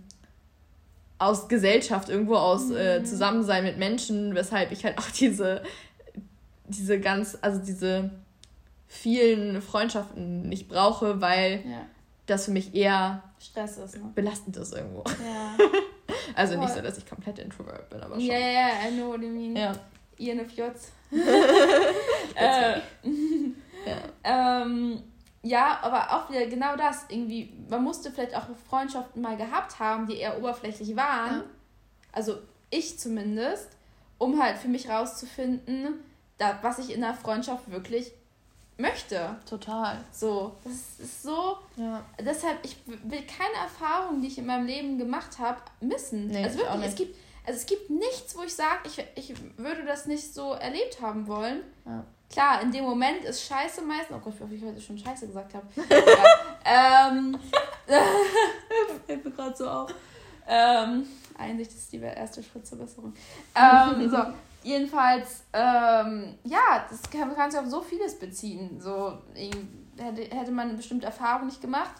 Speaker 2: aus Gesellschaft, irgendwo aus äh, mhm. äh, Zusammensein mit Menschen, weshalb ich halt auch diese, diese ganz, also diese vielen Freundschaften nicht brauche, weil ja. das für mich eher
Speaker 1: Stress ist, ne?
Speaker 2: belastend ist irgendwo. Ja. also Voll. nicht so, dass ich komplett introvert bin, aber schon.
Speaker 1: Ja, ja, I know what you mean. Ja. INFJs. äh, ja. ähm, ja, aber auch wieder genau das. Irgendwie, man musste vielleicht auch Freundschaften mal gehabt haben, die eher oberflächlich waren. Ja. Also ich zumindest, um halt für mich rauszufinden, da, was ich in einer Freundschaft wirklich möchte.
Speaker 2: Total.
Speaker 1: So, das ist so. Ja. Deshalb, ich will keine Erfahrung, die ich in meinem Leben gemacht habe, missen. Nee, also wirklich, es gibt, also es gibt nichts, wo ich sage, ich, ich würde das nicht so erlebt haben wollen. Ja. Klar, in dem Moment ist Scheiße meistens. Oh Gott, wie ich heute schon Scheiße gesagt habe. ja, ähm, Fällt mir gerade so auf. Ähm, Einsicht ist die erste Schritt zur Besserung. Ähm, so, jedenfalls, ähm, ja, das kann, kann sich auf so vieles beziehen. So, hätte, hätte man eine bestimmte Erfahrung nicht gemacht,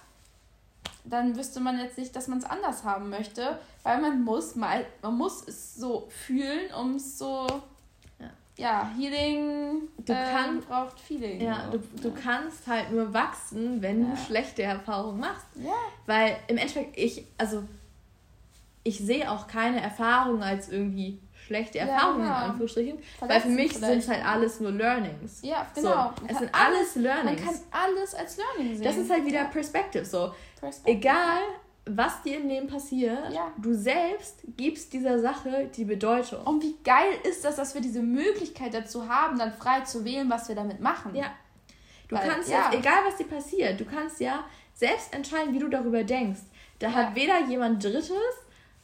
Speaker 1: dann wüsste man jetzt nicht, dass man es anders haben möchte, weil man muss mal, man muss es so fühlen, um es so ja, Healing du ähm, kann, braucht Feeling.
Speaker 2: Ja, du, du ja. kannst halt nur wachsen, wenn ja. du schlechte Erfahrungen machst. Ja. Weil im Endeffekt, ich, also ich sehe auch keine Erfahrungen als irgendwie schlechte Erfahrungen ja, in Anführungsstrichen, weil für mich sind es halt alles nur Learnings. Ja, genau. So, es sind alles Learnings.
Speaker 1: Man kann alles als Learning sehen.
Speaker 2: Das ist halt wieder Perspective. So, Perspective. egal was dir im Leben passiert, ja. du selbst gibst dieser Sache die Bedeutung.
Speaker 1: Und wie geil ist das, dass wir diese Möglichkeit dazu haben, dann frei zu wählen, was wir damit machen. Ja.
Speaker 2: Du Weil, kannst ja. jetzt, egal was dir passiert, du kannst ja selbst entscheiden, wie du darüber denkst. Da ja. hat weder jemand Drittes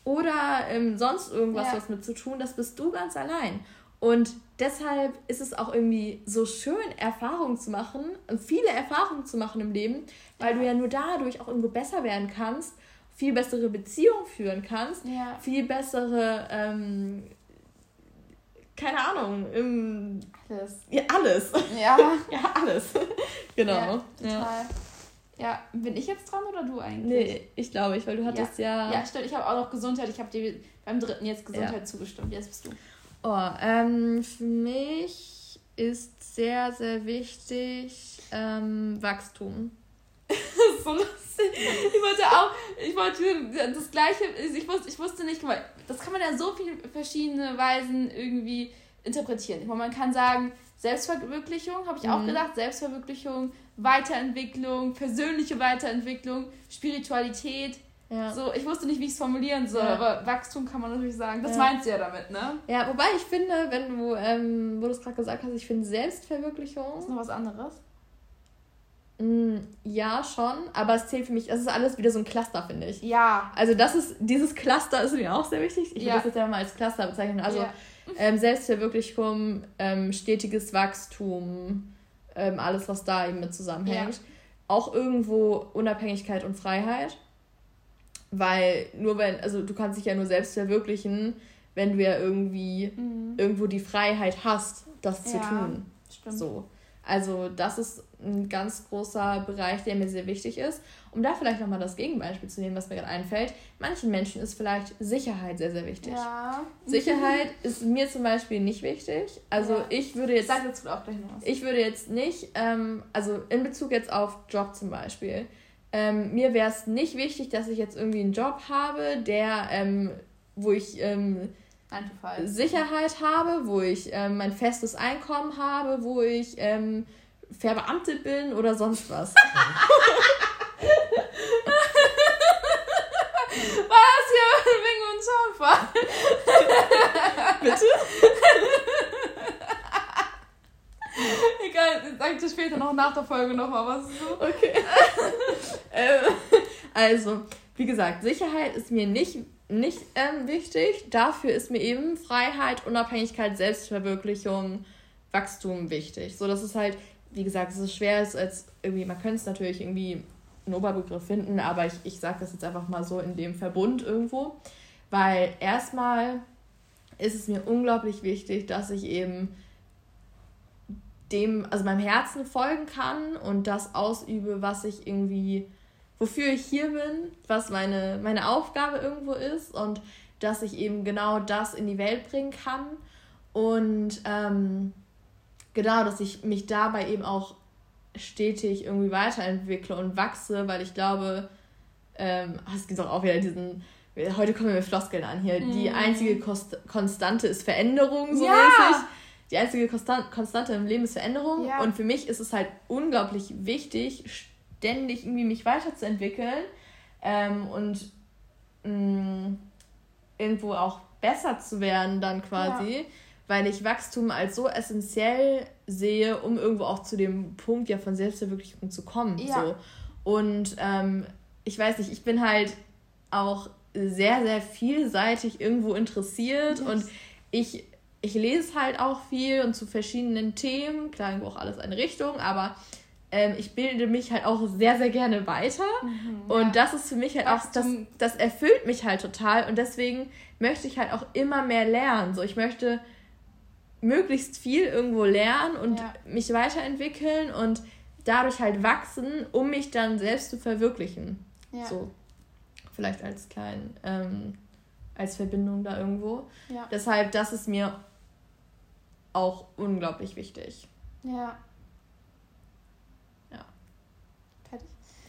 Speaker 2: oder ähm, sonst irgendwas ja. was mit zu tun, das bist du ganz allein. Und deshalb ist es auch irgendwie so schön, Erfahrungen zu machen, viele Erfahrungen zu machen im Leben, weil du ja nur dadurch auch irgendwo besser werden kannst viel bessere Beziehung führen kannst, ja. viel bessere, ähm, keine Ahnung, im, alles. Ja, alles. Ja. ja, alles. genau.
Speaker 1: Ja, total. Ja. bin ich jetzt dran oder du eigentlich?
Speaker 2: Nee, ich glaube ich, weil du hattest ja.
Speaker 1: Ja, ja stimmt. Ich habe auch noch Gesundheit. Ich habe dir beim dritten jetzt Gesundheit ja. zugestimmt. Jetzt bist du.
Speaker 2: Oh, ähm, für mich ist sehr, sehr wichtig ähm, Wachstum.
Speaker 1: so lustig. Ich wollte auch, ich wollte das gleiche, ich wusste, ich wusste nicht, das kann man ja so viele verschiedene Weisen irgendwie interpretieren. Man kann sagen, Selbstverwirklichung, habe ich auch mhm. gedacht, Selbstverwirklichung, Weiterentwicklung, persönliche Weiterentwicklung, Spiritualität. Ja. So, ich wusste nicht, wie ich es formulieren soll, ja. aber Wachstum kann man natürlich sagen. Das ja. meinst du ja damit, ne?
Speaker 2: Ja, wobei ich finde, wenn du, ähm, wo du es gerade gesagt hast, ich finde Selbstverwirklichung.
Speaker 1: Ist noch was anderes?
Speaker 2: Mm, ja, schon, aber es zählt für mich, es ist alles wieder so ein Cluster, finde ich. Ja. Also das ist, dieses Cluster ist mir auch sehr wichtig. Ich ja. würde das jetzt ja mal als Cluster bezeichnen. Also ja. Ähm, Selbstverwirklichung, ähm, stetiges Wachstum, ähm, alles, was da eben mit zusammenhängt. Ja. Auch irgendwo Unabhängigkeit und Freiheit. Weil nur wenn, also du kannst dich ja nur selbst verwirklichen, wenn du ja irgendwie mhm. irgendwo die Freiheit hast, das zu tun. Stimmt. So. Also das ist ein ganz großer Bereich, der mir sehr wichtig ist. Um da vielleicht nochmal das Gegenbeispiel zu nehmen, was mir gerade einfällt. Manchen Menschen ist vielleicht Sicherheit sehr, sehr wichtig. Ja. Sicherheit ist mir zum Beispiel nicht wichtig. Also ja. ich würde jetzt... Sag jetzt auch gleich noch was. Ich würde jetzt nicht, ähm, also in Bezug jetzt auf Job zum Beispiel, ähm, mir wäre es nicht wichtig, dass ich jetzt irgendwie einen Job habe, der, ähm, wo ich... Ähm, Sicherheit habe, wo ich ähm, mein festes Einkommen habe, wo ich ähm, verbeamtet bin oder sonst was. was hier wegen uns Zaunfall? Bitte? Egal, sag dir später noch nach der Folge nochmal was. So. Okay. ähm, also, wie gesagt, Sicherheit ist mir nicht nicht ähm, wichtig. Dafür ist mir eben Freiheit, Unabhängigkeit, Selbstverwirklichung, Wachstum wichtig. So, dass es halt, wie gesagt, es ist schwer ist, als irgendwie, man könnte es natürlich irgendwie einen Oberbegriff finden, aber ich, ich sage das jetzt einfach mal so in dem Verbund irgendwo. Weil erstmal ist es mir unglaublich wichtig, dass ich eben dem, also meinem Herzen folgen kann und das ausübe, was ich irgendwie, wofür ich hier bin, was meine, meine Aufgabe irgendwo ist und dass ich eben genau das in die Welt bringen kann und ähm, genau, dass ich mich dabei eben auch stetig irgendwie weiterentwickle und wachse, weil ich glaube, ähm, es gibt auch wieder diesen, heute kommen wir mit Floskeln an hier, mm. die mhm. einzige Kost Konstante ist Veränderung, so ja. mäßig. Die einzige Konstan Konstante im Leben ist Veränderung. Ja. Und für mich ist es halt unglaublich wichtig, ständig irgendwie mich weiterzuentwickeln ähm, und mh, mm, irgendwo auch besser zu werden dann quasi. Ja weil ich Wachstum als so essentiell sehe, um irgendwo auch zu dem Punkt ja von Selbstverwirklichung zu kommen. Ja. So. Und ähm, ich weiß nicht, ich bin halt auch sehr, sehr vielseitig irgendwo interessiert yes. und ich, ich lese halt auch viel und zu verschiedenen Themen, klar, irgendwo auch alles eine Richtung, aber ähm, ich bilde mich halt auch sehr, sehr gerne weiter. Mhm, und ja. das ist für mich halt auch, das, das erfüllt mich halt total und deswegen möchte ich halt auch immer mehr lernen. So, ich möchte möglichst viel irgendwo lernen und ja. mich weiterentwickeln und dadurch halt wachsen, um mich dann selbst zu verwirklichen. Ja. So. Vielleicht als klein, ähm, als Verbindung da irgendwo. Deshalb, das ist mir auch unglaublich wichtig.
Speaker 1: Ja.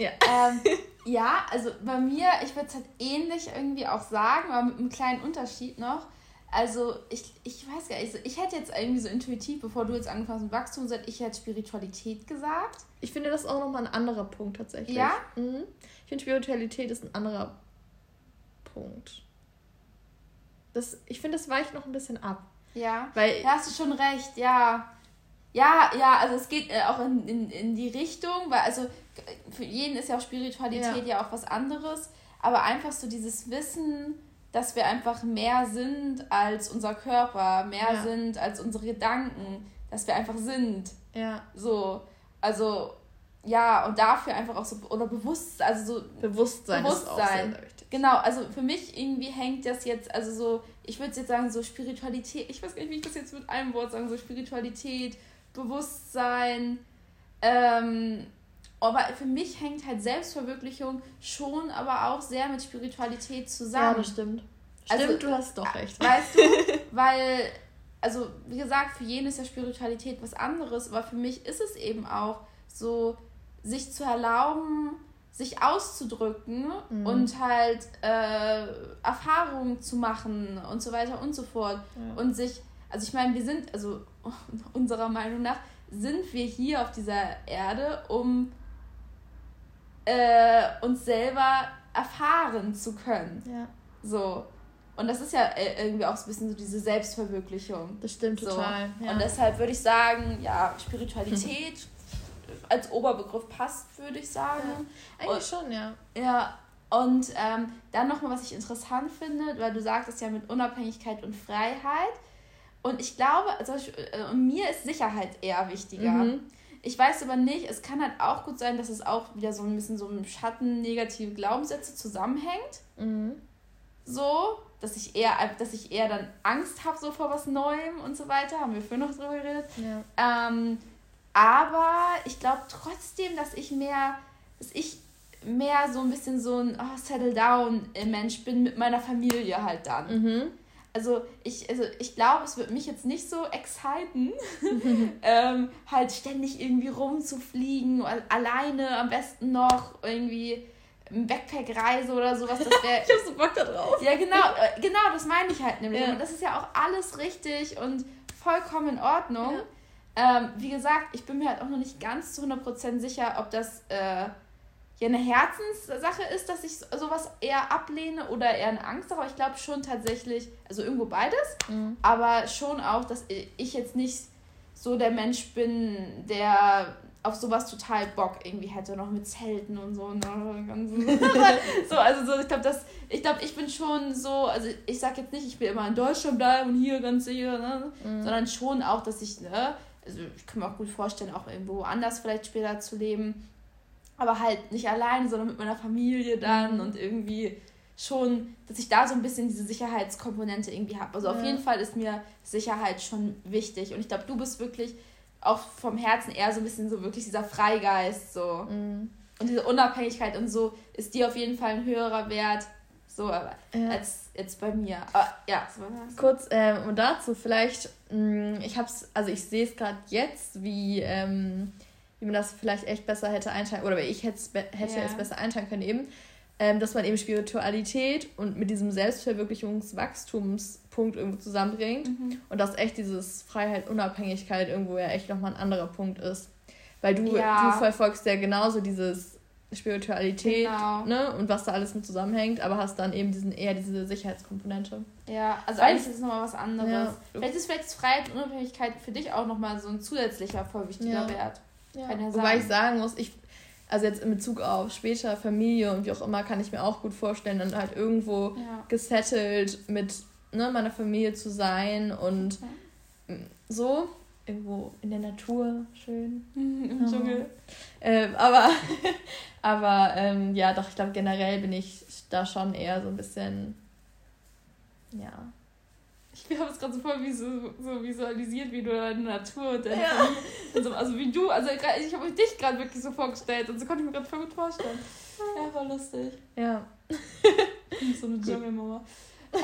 Speaker 1: Ja. Ähm, ja, also bei mir, ich würde es halt ähnlich irgendwie auch sagen, aber mit einem kleinen Unterschied noch. Also ich, ich weiß gar nicht, ich hätte jetzt irgendwie so intuitiv, bevor du jetzt angefangen hast mit Wachstum, seit ich hätte Spiritualität gesagt.
Speaker 2: Ich finde das auch nochmal ein anderer Punkt tatsächlich. Ja? Mhm. Ich finde Spiritualität ist ein anderer Punkt. Das, ich finde, das weicht noch ein bisschen ab.
Speaker 1: Ja, weil da hast du schon recht, ja. Ja, ja, also es geht äh, auch in, in, in die Richtung, weil also für jeden ist ja auch Spiritualität ja, ja auch was anderes, aber einfach so dieses Wissen, dass wir einfach mehr sind als unser Körper, mehr ja. sind als unsere Gedanken, dass wir einfach sind. Ja. So, also ja, und dafür einfach auch so, oder bewusst, also so Bewusstsein, Bewusstsein. Genau, also für mich irgendwie hängt das jetzt, also so, ich würde jetzt sagen, so Spiritualität, ich weiß gar nicht, wie ich das jetzt mit einem Wort sagen, so Spiritualität, Bewusstsein, ähm, aber für mich hängt halt Selbstverwirklichung schon aber auch sehr mit Spiritualität zusammen. Ja, das stimmt. Also, stimmt, du hast doch recht. Weißt du, weil, also wie gesagt, für jeden ist ja Spiritualität was anderes, aber für mich ist es eben auch so, sich zu erlauben, sich auszudrücken mhm. und halt äh, Erfahrungen zu machen und so weiter und so fort. Ja. Und sich, also ich meine, wir sind, also unserer Meinung nach, sind wir hier auf dieser Erde, um äh, uns selber erfahren zu können. Ja. So. Und das ist ja äh, irgendwie auch so ein bisschen so diese Selbstverwirklichung. Das stimmt so. total. Ja. Und deshalb würde ich sagen, ja, Spiritualität als Oberbegriff passt, würde ich sagen. Ja, eigentlich und, schon, ja. Ja, und ähm, dann nochmal, was ich interessant finde, weil du sagtest ja mit Unabhängigkeit und Freiheit. Und ich glaube, also, äh, mir ist Sicherheit eher wichtiger. Mhm. Ich weiß aber nicht, es kann halt auch gut sein, dass es auch wieder so ein bisschen so im Schatten negative Glaubenssätze zusammenhängt. Mhm. So, dass ich eher, dass ich eher dann Angst habe so vor was Neuem und so weiter. Haben wir vorhin noch drüber geredet. Ja. Ähm, aber ich glaube trotzdem, dass ich mehr, dass ich mehr so ein bisschen so ein oh, Settle Down Mensch bin mit meiner Familie halt dann. Mhm. Also ich, also ich glaube, es wird mich jetzt nicht so exciten, ähm, halt ständig irgendwie rumzufliegen, alleine am besten noch irgendwie Backpack-Reise oder sowas. Das wär, ich hab so Bock da drauf. Ja, genau, äh, genau, das meine ich halt nämlich. Ja. Und das ist ja auch alles richtig und vollkommen in Ordnung. Ja. Ähm, wie gesagt, ich bin mir halt auch noch nicht ganz zu 100% sicher, ob das äh, ja eine Herzenssache ist, dass ich sowas eher ablehne oder eher eine Angst habe. Aber ich glaube schon tatsächlich, also irgendwo beides, mhm. aber schon auch, dass ich jetzt nicht so der Mensch bin, der auf sowas total Bock irgendwie hätte, noch mit Zelten und so. Ne? so, also so, ich glaube, das, ich glaube, ich bin schon so, also ich sag jetzt nicht, ich will immer in Deutschland bleiben und hier ganz sicher, ne? Mhm. sondern schon auch, dass ich, ne, also ich kann mir auch gut vorstellen, auch irgendwo anders vielleicht später zu leben. Aber halt nicht allein, sondern mit meiner Familie dann mhm. und irgendwie schon, dass ich da so ein bisschen diese Sicherheitskomponente irgendwie habe. Also ja. auf jeden Fall ist mir Sicherheit schon wichtig und ich glaube, du bist wirklich auch vom Herzen eher so ein bisschen so wirklich dieser Freigeist so. Mhm. Und diese Unabhängigkeit und so ist dir auf jeden Fall ein höherer Wert so aber ja. als jetzt bei mir. Aber, ja, so
Speaker 2: Kurz ähm, und dazu vielleicht, mh, mm, ich hab's, also ich sehe es gerade jetzt, wie, ähm, wie man das vielleicht echt besser hätte einteilen, oder ich hätte ja. es besser einteilen können eben, ähm, dass man eben Spiritualität und mit diesem Selbstverwirklichungswachstumspunkt irgendwo zusammenbringt mhm. und dass echt dieses Freiheit, Unabhängigkeit irgendwo ja echt nochmal ein anderer Punkt ist. Weil du, ja. du verfolgst ja genauso dieses Spiritualität genau. ne, und was da alles mit zusammenhängt, aber hast dann eben diesen eher diese Sicherheitskomponente.
Speaker 1: Ja, also eigentlich ist es nochmal was anderes. Ja. Vielleicht ist vielleicht Freiheit und Unabhängigkeit für dich auch nochmal so ein zusätzlicher, voll wichtiger ja. Wert.
Speaker 2: Ja. Wobei ich sagen muss, ich, also jetzt in Bezug auf später Familie und wie auch immer, kann ich mir auch gut vorstellen, dann halt irgendwo ja. gesettelt mit ne, meiner Familie zu sein und okay. so irgendwo in der Natur schön. Im Dschungel. Ähm, aber aber ähm, ja, doch, ich glaube, generell bin ich da schon eher so ein bisschen, ja.
Speaker 1: Ich habe es gerade so voll wie so, so visualisiert, wie du in der Natur und deine ja. Familie. So, also wie du, also ich habe dich gerade wirklich so vorgestellt und so konnte ich mir gerade voll gut vorstellen. Ja, war lustig. Ja. so eine Dschungelmama. äh,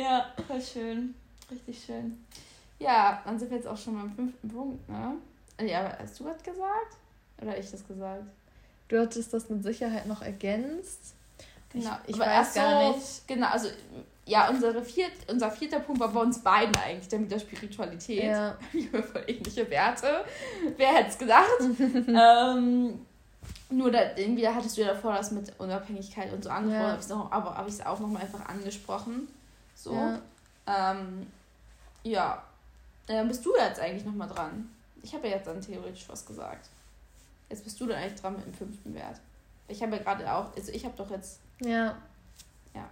Speaker 1: ja, voll schön. Richtig schön. Ja, dann sind wir jetzt auch schon beim fünften Punkt, ne? Ja, aber hast du was gesagt? Oder ich das gesagt?
Speaker 2: Du hattest das mit Sicherheit noch ergänzt. Genau, ich, ich
Speaker 1: weiß so, gar nicht. Genau, also ja, unsere viert, unser vierter Punkt war bei uns beiden eigentlich, der mit der Spiritualität. Ja. Wir haben voll ähnliche Werte. Wer hätte es gedacht? ähm, nur da, irgendwie da hattest du ja davor das mit Unabhängigkeit und so angesprochen, ja. Noch, aber habe ich es auch nochmal einfach angesprochen. So. Ja. Ähm, ja. Dann bist du jetzt eigentlich nochmal dran. Ich habe ja jetzt dann theoretisch was gesagt. Jetzt bist du dann eigentlich dran mit dem fünften Wert. Ich habe ja gerade auch, also ich habe doch jetzt. Ja.
Speaker 2: Ja.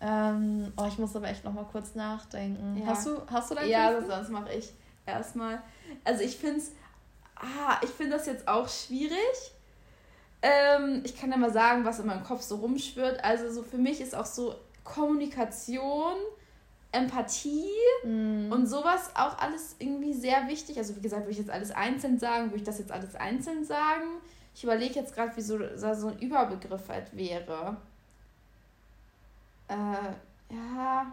Speaker 2: Ähm, oh, ich muss aber echt nochmal kurz nachdenken. Ja. Hast du, hast du
Speaker 1: deinen Ja, fünften? sonst mache ich erstmal. Also ich finde es, ah, ich finde das jetzt auch schwierig. Ähm, ich kann ja mal sagen, was in meinem Kopf so rumschwirrt. Also so für mich ist auch so Kommunikation Empathie mm. und sowas auch alles irgendwie sehr wichtig. Also wie gesagt, würde ich jetzt alles einzeln sagen, würde ich das jetzt alles einzeln sagen. Ich überlege jetzt gerade, wie so, so ein Überbegriff halt wäre. Äh, ja,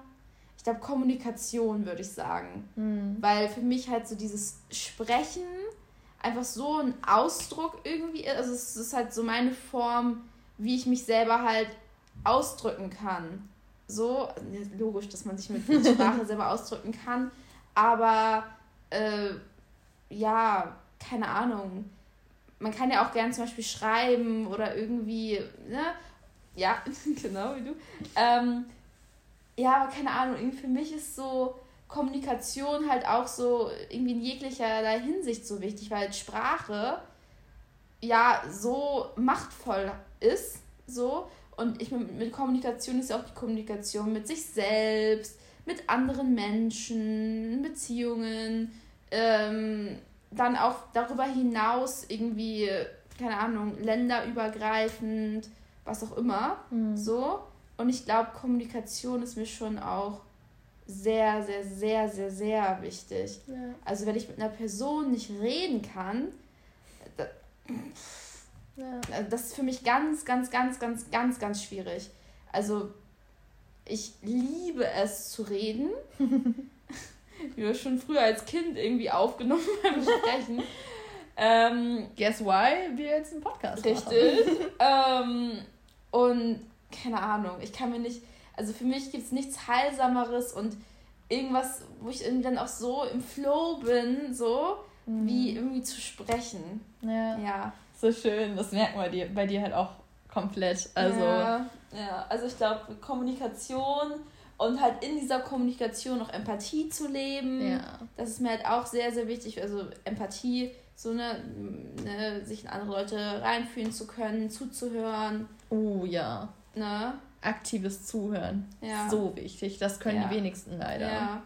Speaker 1: ich glaube Kommunikation würde ich sagen. Mm. Weil für mich halt so dieses Sprechen einfach so ein Ausdruck irgendwie ist. Also es ist halt so meine Form, wie ich mich selber halt ausdrücken kann so, logisch, dass man sich mit Sprache selber ausdrücken kann, aber äh, ja, keine Ahnung. Man kann ja auch gern zum Beispiel schreiben oder irgendwie, ne? Ja, genau wie du. Ähm, ja, aber keine Ahnung, irgendwie für mich ist so Kommunikation halt auch so irgendwie in jeglicher Hinsicht so wichtig, weil Sprache ja so machtvoll ist, so und ich mit Kommunikation ist ja auch die Kommunikation mit sich selbst, mit anderen Menschen, Beziehungen, ähm, dann auch darüber hinaus irgendwie, keine Ahnung, länderübergreifend, was auch immer. Mhm. So. Und ich glaube, Kommunikation ist mir schon auch sehr, sehr, sehr, sehr, sehr wichtig. Ja. Also wenn ich mit einer Person nicht reden kann, da, ja. Das ist für mich ganz, ganz, ganz, ganz, ganz, ganz schwierig. Also ich liebe es zu reden. Wie wir schon früher als Kind irgendwie aufgenommen beim Sprechen. ähm,
Speaker 2: Guess why wir jetzt einen Podcast richtig.
Speaker 1: ähm, und keine Ahnung, ich kann mir nicht, also für mich gibt es nichts Heilsameres und irgendwas, wo ich irgendwie dann auch so im Flow bin, so mhm. wie irgendwie zu sprechen. Ja.
Speaker 2: ja so schön. Das merken wir dir, bei dir halt auch komplett. Also,
Speaker 1: ja, ja. also ich glaube, Kommunikation und halt in dieser Kommunikation noch Empathie zu leben, ja. das ist mir halt auch sehr, sehr wichtig. Also Empathie, so ne, ne sich in andere Leute reinfühlen zu können, zuzuhören.
Speaker 2: Oh ja. Ne? Aktives Zuhören. Ja. So wichtig. Das können ja. die wenigsten leider. Ja.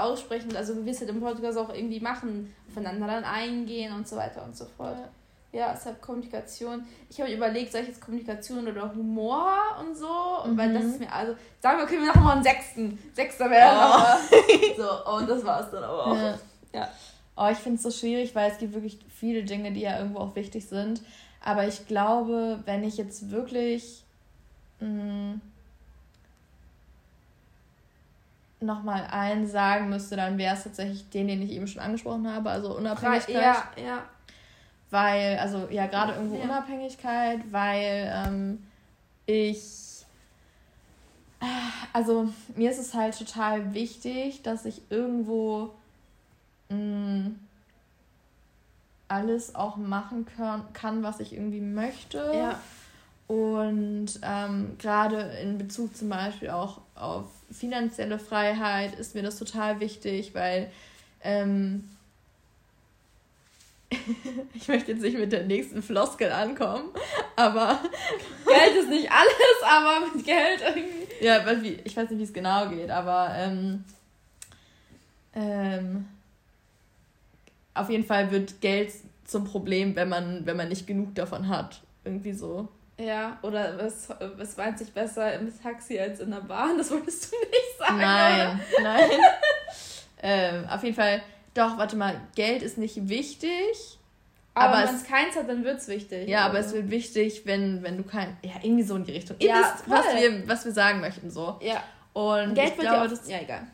Speaker 1: Aussprechen, also wir es halt im Podcast auch irgendwie machen, aufeinander dann eingehen und so weiter und so fort. Ja. Ja, deshalb Kommunikation. Ich habe überlegt, soll ich jetzt Kommunikation oder Humor und so, mhm. weil das ist mir, also, sagen wir, okay, wir machen mal einen sechsten. Sechster wäre oh. aber. so, und das war es dann aber auch.
Speaker 2: Ja. ja. Oh, ich finde es so schwierig, weil es gibt wirklich viele Dinge, die ja irgendwo auch wichtig sind. Aber ich glaube, wenn ich jetzt wirklich mh, mm, nochmal einen sagen müsste, dann wäre es tatsächlich den, den ich eben schon angesprochen habe, also Unabhängigkeit. Ja, ja. Weil, also ja, gerade irgendwo ja. Unabhängigkeit, weil ähm, ich, also mir ist es halt total wichtig, dass ich irgendwo mh, mm, alles auch machen kann, kann, was ich irgendwie möchte. Ja. Und ähm, gerade in Bezug zum Beispiel auch auf finanzielle Freiheit ist mir das total wichtig, weil ähm, ich möchte jetzt nicht mit der nächsten Floskel ankommen, aber
Speaker 1: Geld ist nicht alles, aber mit Geld irgendwie.
Speaker 2: Ja, ich weiß nicht, wie es genau geht, aber ähm, ähm, auf jeden Fall wird Geld zum Problem, wenn man, wenn man nicht genug davon hat. Irgendwie so.
Speaker 1: Ja, oder es, es weint sich besser im Taxi als in der Bahn. Das wolltest du nicht sagen. Nein, oder?
Speaker 2: nein. ähm, auf jeden Fall, doch, warte mal, Geld ist nicht wichtig.
Speaker 1: Aber, aber wenn es keins hat, dann wird es wichtig.
Speaker 2: Ja, aber es wird wichtig, wenn, wenn du kein. Ja, irgendwie so in die Richtung. Ihr ja, wisst, was wir, was wir sagen möchten, so. Ja. Und Geld wird glaube, ja auch. Das, ja, egal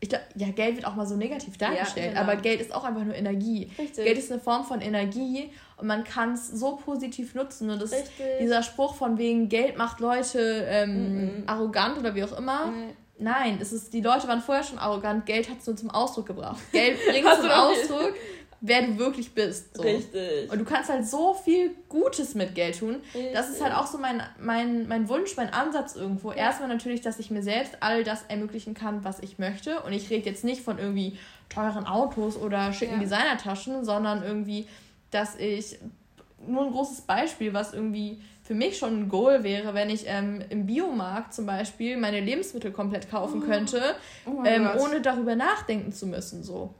Speaker 2: ich glaub, ja, Geld wird auch mal so negativ dargestellt, ja, genau. aber Geld ist auch einfach nur Energie. Richtig. Geld ist eine Form von Energie und man kann es so positiv nutzen. Und das, dieser Spruch von wegen Geld macht Leute ähm, mhm. arrogant oder wie auch immer. Mhm. Nein, es ist, die Leute waren vorher schon arrogant, Geld hat es nur zum Ausdruck gebracht. Geld bringt zum Ausdruck, wer du wirklich bist. So. Richtig. Und du kannst halt so viel Gutes mit Geld tun. Richtig. Das ist halt auch so mein, mein, mein Wunsch, mein Ansatz irgendwo. Ja. Erstmal natürlich, dass ich mir selbst all das ermöglichen kann, was ich möchte. Und ich rede jetzt nicht von irgendwie teuren Autos oder schicken ja. Designertaschen, sondern irgendwie, dass ich nur ein großes Beispiel, was irgendwie für mich schon ein Goal wäre, wenn ich ähm, im Biomarkt zum Beispiel meine Lebensmittel komplett kaufen oh. könnte, oh ähm, ohne darüber nachdenken zu müssen. So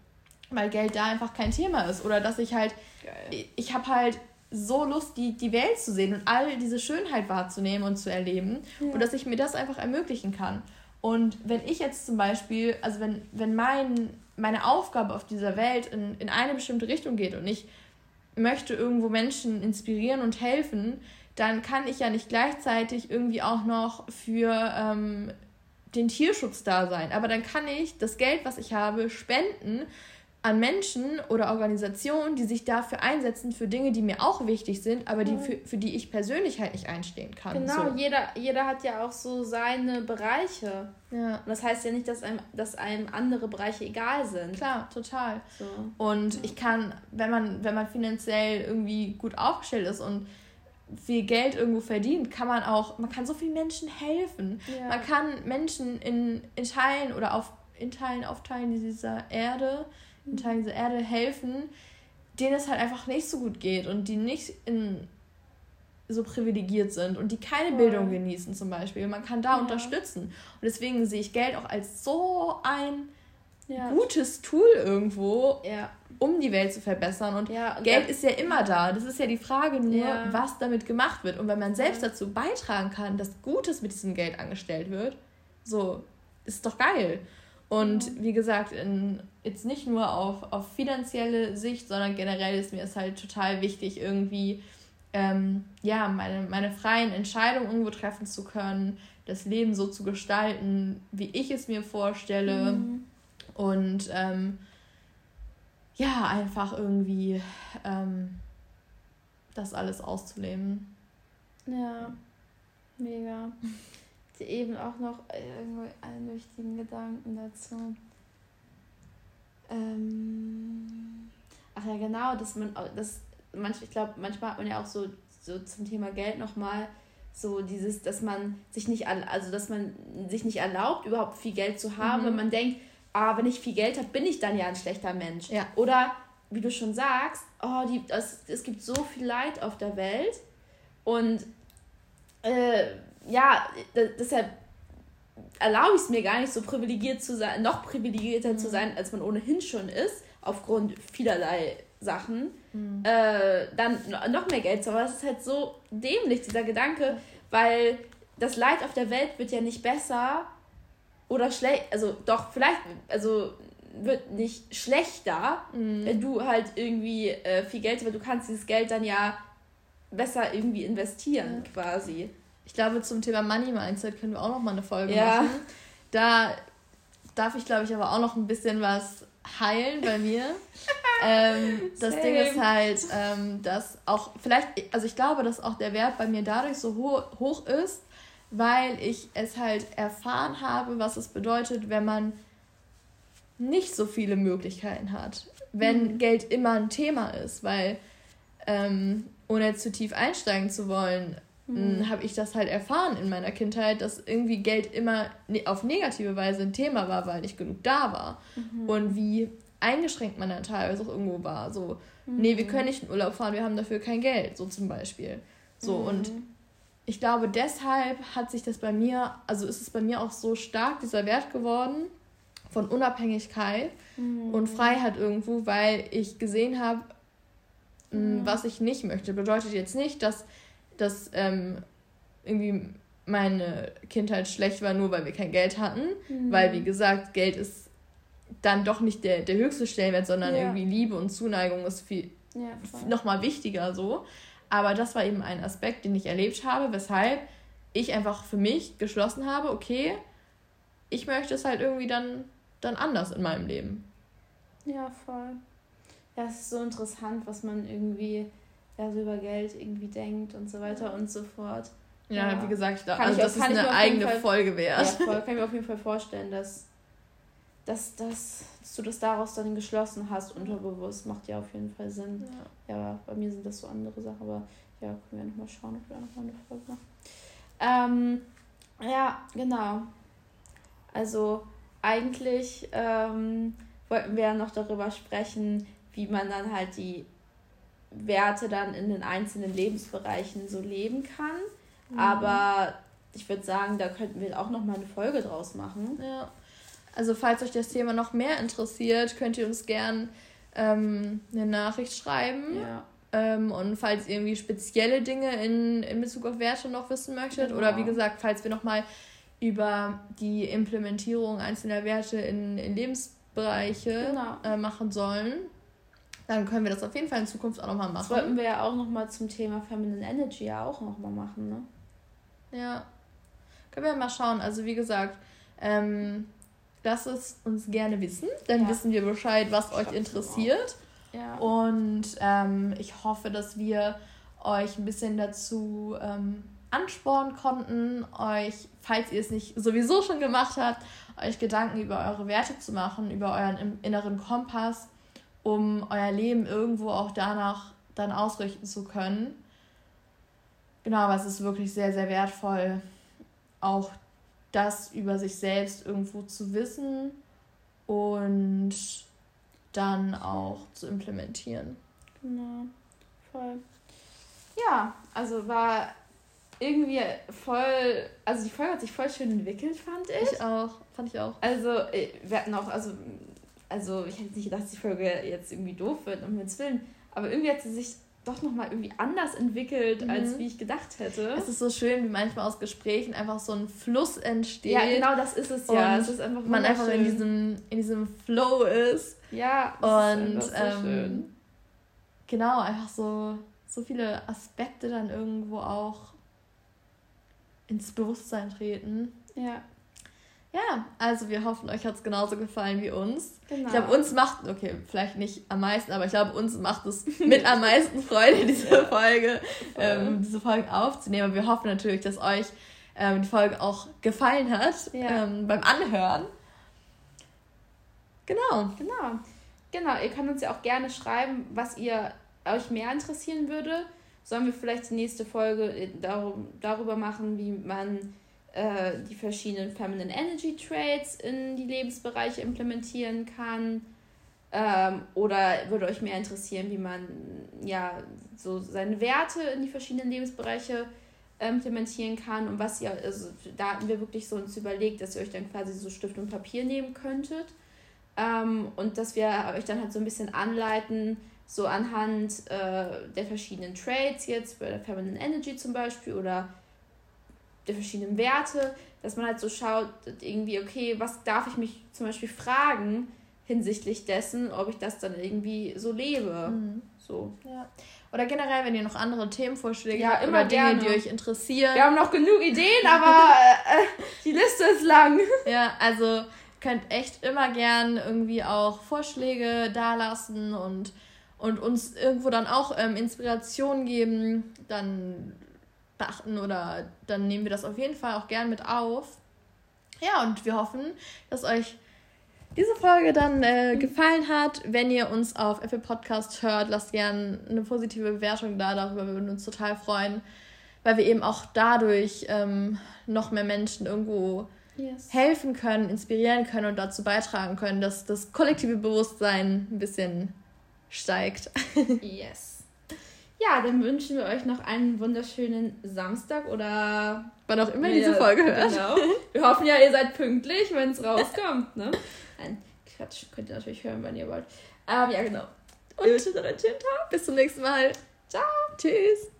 Speaker 2: weil Geld da einfach kein Thema ist. Oder dass ich halt, Geil. ich habe halt so Lust, die, die Welt zu sehen und all diese Schönheit wahrzunehmen und zu erleben. Ja. Und dass ich mir das einfach ermöglichen kann. Und wenn ich jetzt zum Beispiel, also wenn, wenn mein, meine Aufgabe auf dieser Welt in, in eine bestimmte Richtung geht und ich möchte irgendwo Menschen inspirieren und helfen, dann kann ich ja nicht gleichzeitig irgendwie auch noch für ähm, den Tierschutz da sein. Aber dann kann ich das Geld, was ich habe, spenden an Menschen oder Organisationen, die sich dafür einsetzen, für Dinge, die mir auch wichtig sind, aber die mhm. für, für die ich persönlich halt nicht einstehen kann.
Speaker 1: Genau, so. jeder, jeder hat ja auch so seine Bereiche. Ja. Und das heißt ja nicht, dass einem, dass einem andere Bereiche egal sind.
Speaker 2: Klar, total. So. Und ich kann, wenn man, wenn man finanziell irgendwie gut aufgestellt ist und viel Geld irgendwo verdient, kann man auch, man kann so vielen Menschen helfen. Ja. Man kann Menschen in, in Teilen oder auf in Teilen aufteilen dieser Erde in Teilen dieser Erde helfen, denen es halt einfach nicht so gut geht und die nicht in so privilegiert sind und die keine Voll. Bildung genießen zum Beispiel. Man kann da ja. unterstützen. Und deswegen sehe ich Geld auch als so ein ja. gutes Tool irgendwo, ja. um die Welt zu verbessern. Und, und Geld ist ja immer da. Das ist ja die Frage nur, was damit gemacht wird. Und wenn man selbst dazu beitragen kann, dass Gutes mit diesem Geld angestellt wird, so, ist doch geil. Und wie gesagt, in, jetzt nicht nur auf, auf finanzielle Sicht, sondern generell ist mir es halt total wichtig, irgendwie ähm, ja, meine, meine freien Entscheidungen irgendwo treffen zu können, das Leben so zu gestalten, wie ich es mir vorstelle. Mhm. Und ähm, ja, einfach irgendwie ähm, das alles auszuleben.
Speaker 1: Ja, mega eben auch noch irgendwie einen wichtigen Gedanken dazu. Ähm, ach ja, genau, dass man, das, manch, ich glaube, manchmal hat man ja auch so, so zum Thema Geld nochmal so dieses, dass man sich nicht, also dass man sich nicht erlaubt, überhaupt viel Geld zu haben, mhm. wenn man denkt, ah, wenn ich viel Geld habe, bin ich dann ja ein schlechter Mensch. Ja. Oder wie du schon sagst, oh, die, das, es gibt so viel Leid auf der Welt und äh, ja, deshalb erlaube ich es mir gar nicht so privilegiert zu sein, noch privilegierter mhm. zu sein, als man ohnehin schon ist, aufgrund vielerlei Sachen, mhm. äh, dann noch mehr Geld zu haben. Aber das ist halt so dämlich, dieser Gedanke, weil das Leid auf der Welt wird ja nicht besser oder schlecht, also doch, vielleicht, also wird nicht schlechter, mhm. wenn du halt irgendwie äh, viel Geld, weil du kannst dieses Geld dann ja besser irgendwie investieren, ja. quasi.
Speaker 2: Ich glaube, zum Thema Money Mindset können wir auch noch mal eine Folge ja. machen. Da darf ich, glaube ich, aber auch noch ein bisschen was heilen bei mir. ähm, das Same. Ding ist halt, ähm, dass auch vielleicht, also ich glaube, dass auch der Wert bei mir dadurch so ho hoch ist, weil ich es halt erfahren habe, was es bedeutet, wenn man nicht so viele Möglichkeiten hat. Wenn mhm. Geld immer ein Thema ist, weil ähm, ohne jetzt zu tief einsteigen zu wollen, mhm. habe ich das halt erfahren in meiner Kindheit, dass irgendwie Geld immer ne, auf negative Weise ein Thema war, weil nicht genug da war. Mhm. Und wie eingeschränkt man dann teilweise auch irgendwo war. So, mhm. nee, wir können nicht in Urlaub fahren, wir haben dafür kein Geld, so zum Beispiel. So, mhm. und ich glaube, deshalb hat sich das bei mir, also ist es bei mir auch so stark, dieser Wert geworden von Unabhängigkeit mhm. und Freiheit irgendwo, weil ich gesehen habe, mhm. was ich nicht möchte. Bedeutet jetzt nicht, dass, dass ähm, irgendwie meine Kindheit schlecht war, nur weil wir kein Geld hatten. Mhm. Weil, wie gesagt, Geld ist dann doch nicht der, der höchste Stellenwert, sondern ja. irgendwie Liebe und Zuneigung ist viel ja, nochmal wichtiger so. Aber das war eben ein Aspekt, den ich erlebt habe, weshalb ich einfach für mich geschlossen habe, okay, ich möchte es halt irgendwie dann, dann anders in meinem Leben.
Speaker 1: Ja, voll. Ja, es ist so interessant, was man irgendwie ja, so über Geld irgendwie denkt und so weiter und so fort. Ja, ja. wie gesagt, da, also das auch, ist eine eigene Fall, Folge wert. Ja, voll, kann ich mir auf jeden Fall vorstellen, dass, dass, dass, dass du das daraus dann geschlossen hast, unterbewusst. Macht ja auf jeden Fall Sinn. Ja. ja, bei mir sind das so andere Sachen, aber ja, können wir nochmal schauen, ob wir da nochmal eine Folge machen. Ähm, ja, genau. Also eigentlich ähm, wollten wir ja noch darüber sprechen, wie man dann halt die Werte dann in den einzelnen Lebensbereichen so leben kann. Mhm. Aber ich würde sagen, da könnten wir auch noch mal eine Folge draus machen.
Speaker 2: Ja. Also falls euch das Thema noch mehr interessiert, könnt ihr uns gern ähm, eine Nachricht schreiben. Ja. Ähm, und falls ihr irgendwie spezielle Dinge in, in Bezug auf Werte noch wissen möchtet genau. oder wie gesagt, falls wir noch mal über die Implementierung einzelner Werte in, in Lebensbereiche genau. äh, machen sollen, dann können wir das auf jeden Fall in Zukunft auch nochmal machen.
Speaker 1: Das wollten wir ja auch nochmal zum Thema Feminine Energy ja auch nochmal machen, ne?
Speaker 2: Ja. Können wir mal schauen. Also wie gesagt, ähm, lasst es uns gerne wissen. Dann ja. wissen wir Bescheid, was euch interessiert. Ja. Und ähm, ich hoffe, dass wir euch ein bisschen dazu ähm, anspornen konnten, euch, falls ihr es nicht sowieso schon gemacht habt, euch Gedanken über eure Werte zu machen, über euren inneren Kompass um euer Leben irgendwo auch danach dann ausrichten zu können. Genau, aber es ist wirklich sehr, sehr wertvoll, auch das über sich selbst irgendwo zu wissen und dann auch zu implementieren.
Speaker 1: Genau, voll. Ja, also war irgendwie voll, also die Folge hat sich voll schön entwickelt, fand ich.
Speaker 2: Ich auch, fand ich auch.
Speaker 1: Also äh, wir hatten auch, also also ich hätte nicht gedacht, dass die Folge jetzt irgendwie doof wird, um Himmels Willen. Aber irgendwie hat sie sich doch nochmal irgendwie anders entwickelt, mhm. als wie ich gedacht hätte.
Speaker 2: Es ist so schön, wie manchmal aus Gesprächen einfach so ein Fluss entsteht. Ja, genau das ist es ja. es ist einfach man einfach in diesem, in diesem Flow ist. Ja, und ist so ähm, schön. genau, einfach so, so viele Aspekte dann irgendwo auch ins Bewusstsein treten. Ja. Ja, also wir hoffen, euch hat es genauso gefallen wie uns. Genau. Ich glaube, uns macht, okay, vielleicht nicht am meisten, aber ich glaube, uns macht es mit am meisten Freude, diese Folge, ähm, diese Folge aufzunehmen. Aber wir hoffen natürlich, dass euch ähm, die Folge auch gefallen hat ja. ähm, beim Anhören.
Speaker 1: Genau. Genau. Genau, ihr könnt uns ja auch gerne schreiben, was ihr euch mehr interessieren würde. Sollen wir vielleicht die nächste Folge äh, darüber machen, wie man äh, die verschiedenen Feminine Energy Traits in die Lebensbereiche implementieren kann? Ähm, oder würde euch mehr interessieren, wie man ja so seine Werte in die verschiedenen Lebensbereiche äh, implementieren kann und was ihr, also da hatten wir wirklich so uns überlegt, dass ihr euch dann quasi so Stift und Papier nehmen könntet ähm, und dass wir euch dann halt so ein bisschen anleiten, so anhand äh, der verschiedenen Trades jetzt, bei der Feminine Energy zum Beispiel oder der verschiedenen Werte, dass man halt so schaut, irgendwie, okay, was darf ich mich zum Beispiel fragen hinsichtlich dessen, ob ich das dann irgendwie so lebe. Mhm. So.
Speaker 2: Ja. Oder generell, wenn ihr noch andere Themenvorschläge ja, habt immer oder Dinge, gerne. die euch interessieren.
Speaker 1: Wir haben noch genug Ideen, aber äh, äh, die Liste ist lang.
Speaker 2: Ja, also könnt echt immer gern irgendwie auch Vorschläge dalassen und, und uns irgendwo dann auch ähm, Inspiration geben. Dann beachten oder dann nehmen wir das auf jeden Fall auch gern mit auf. Ja, und wir hoffen, dass euch diese Folge dann äh, gefallen hat. Wenn ihr uns auf Apple Podcast hört, lasst gerne eine positive Bewertung da. Darüber würden wir uns total freuen, weil wir eben auch dadurch ähm, noch mehr Menschen irgendwo yes. helfen können, inspirieren können und dazu beitragen können, dass das kollektive Bewusstsein ein bisschen steigt.
Speaker 1: yes. Ja, dann wünschen wir euch noch einen wunderschönen Samstag oder wann auch immer ihr diese Folge hört. Genau. Wir hoffen ja, ihr seid pünktlich, wenn es rauskommt. Ne? Nein, Quatsch, könnt ihr natürlich hören, wenn ihr wollt. Ähm, ja, genau.
Speaker 2: Und einen schönen Tag. Bis zum nächsten Mal.
Speaker 1: Ciao.
Speaker 2: Tschüss.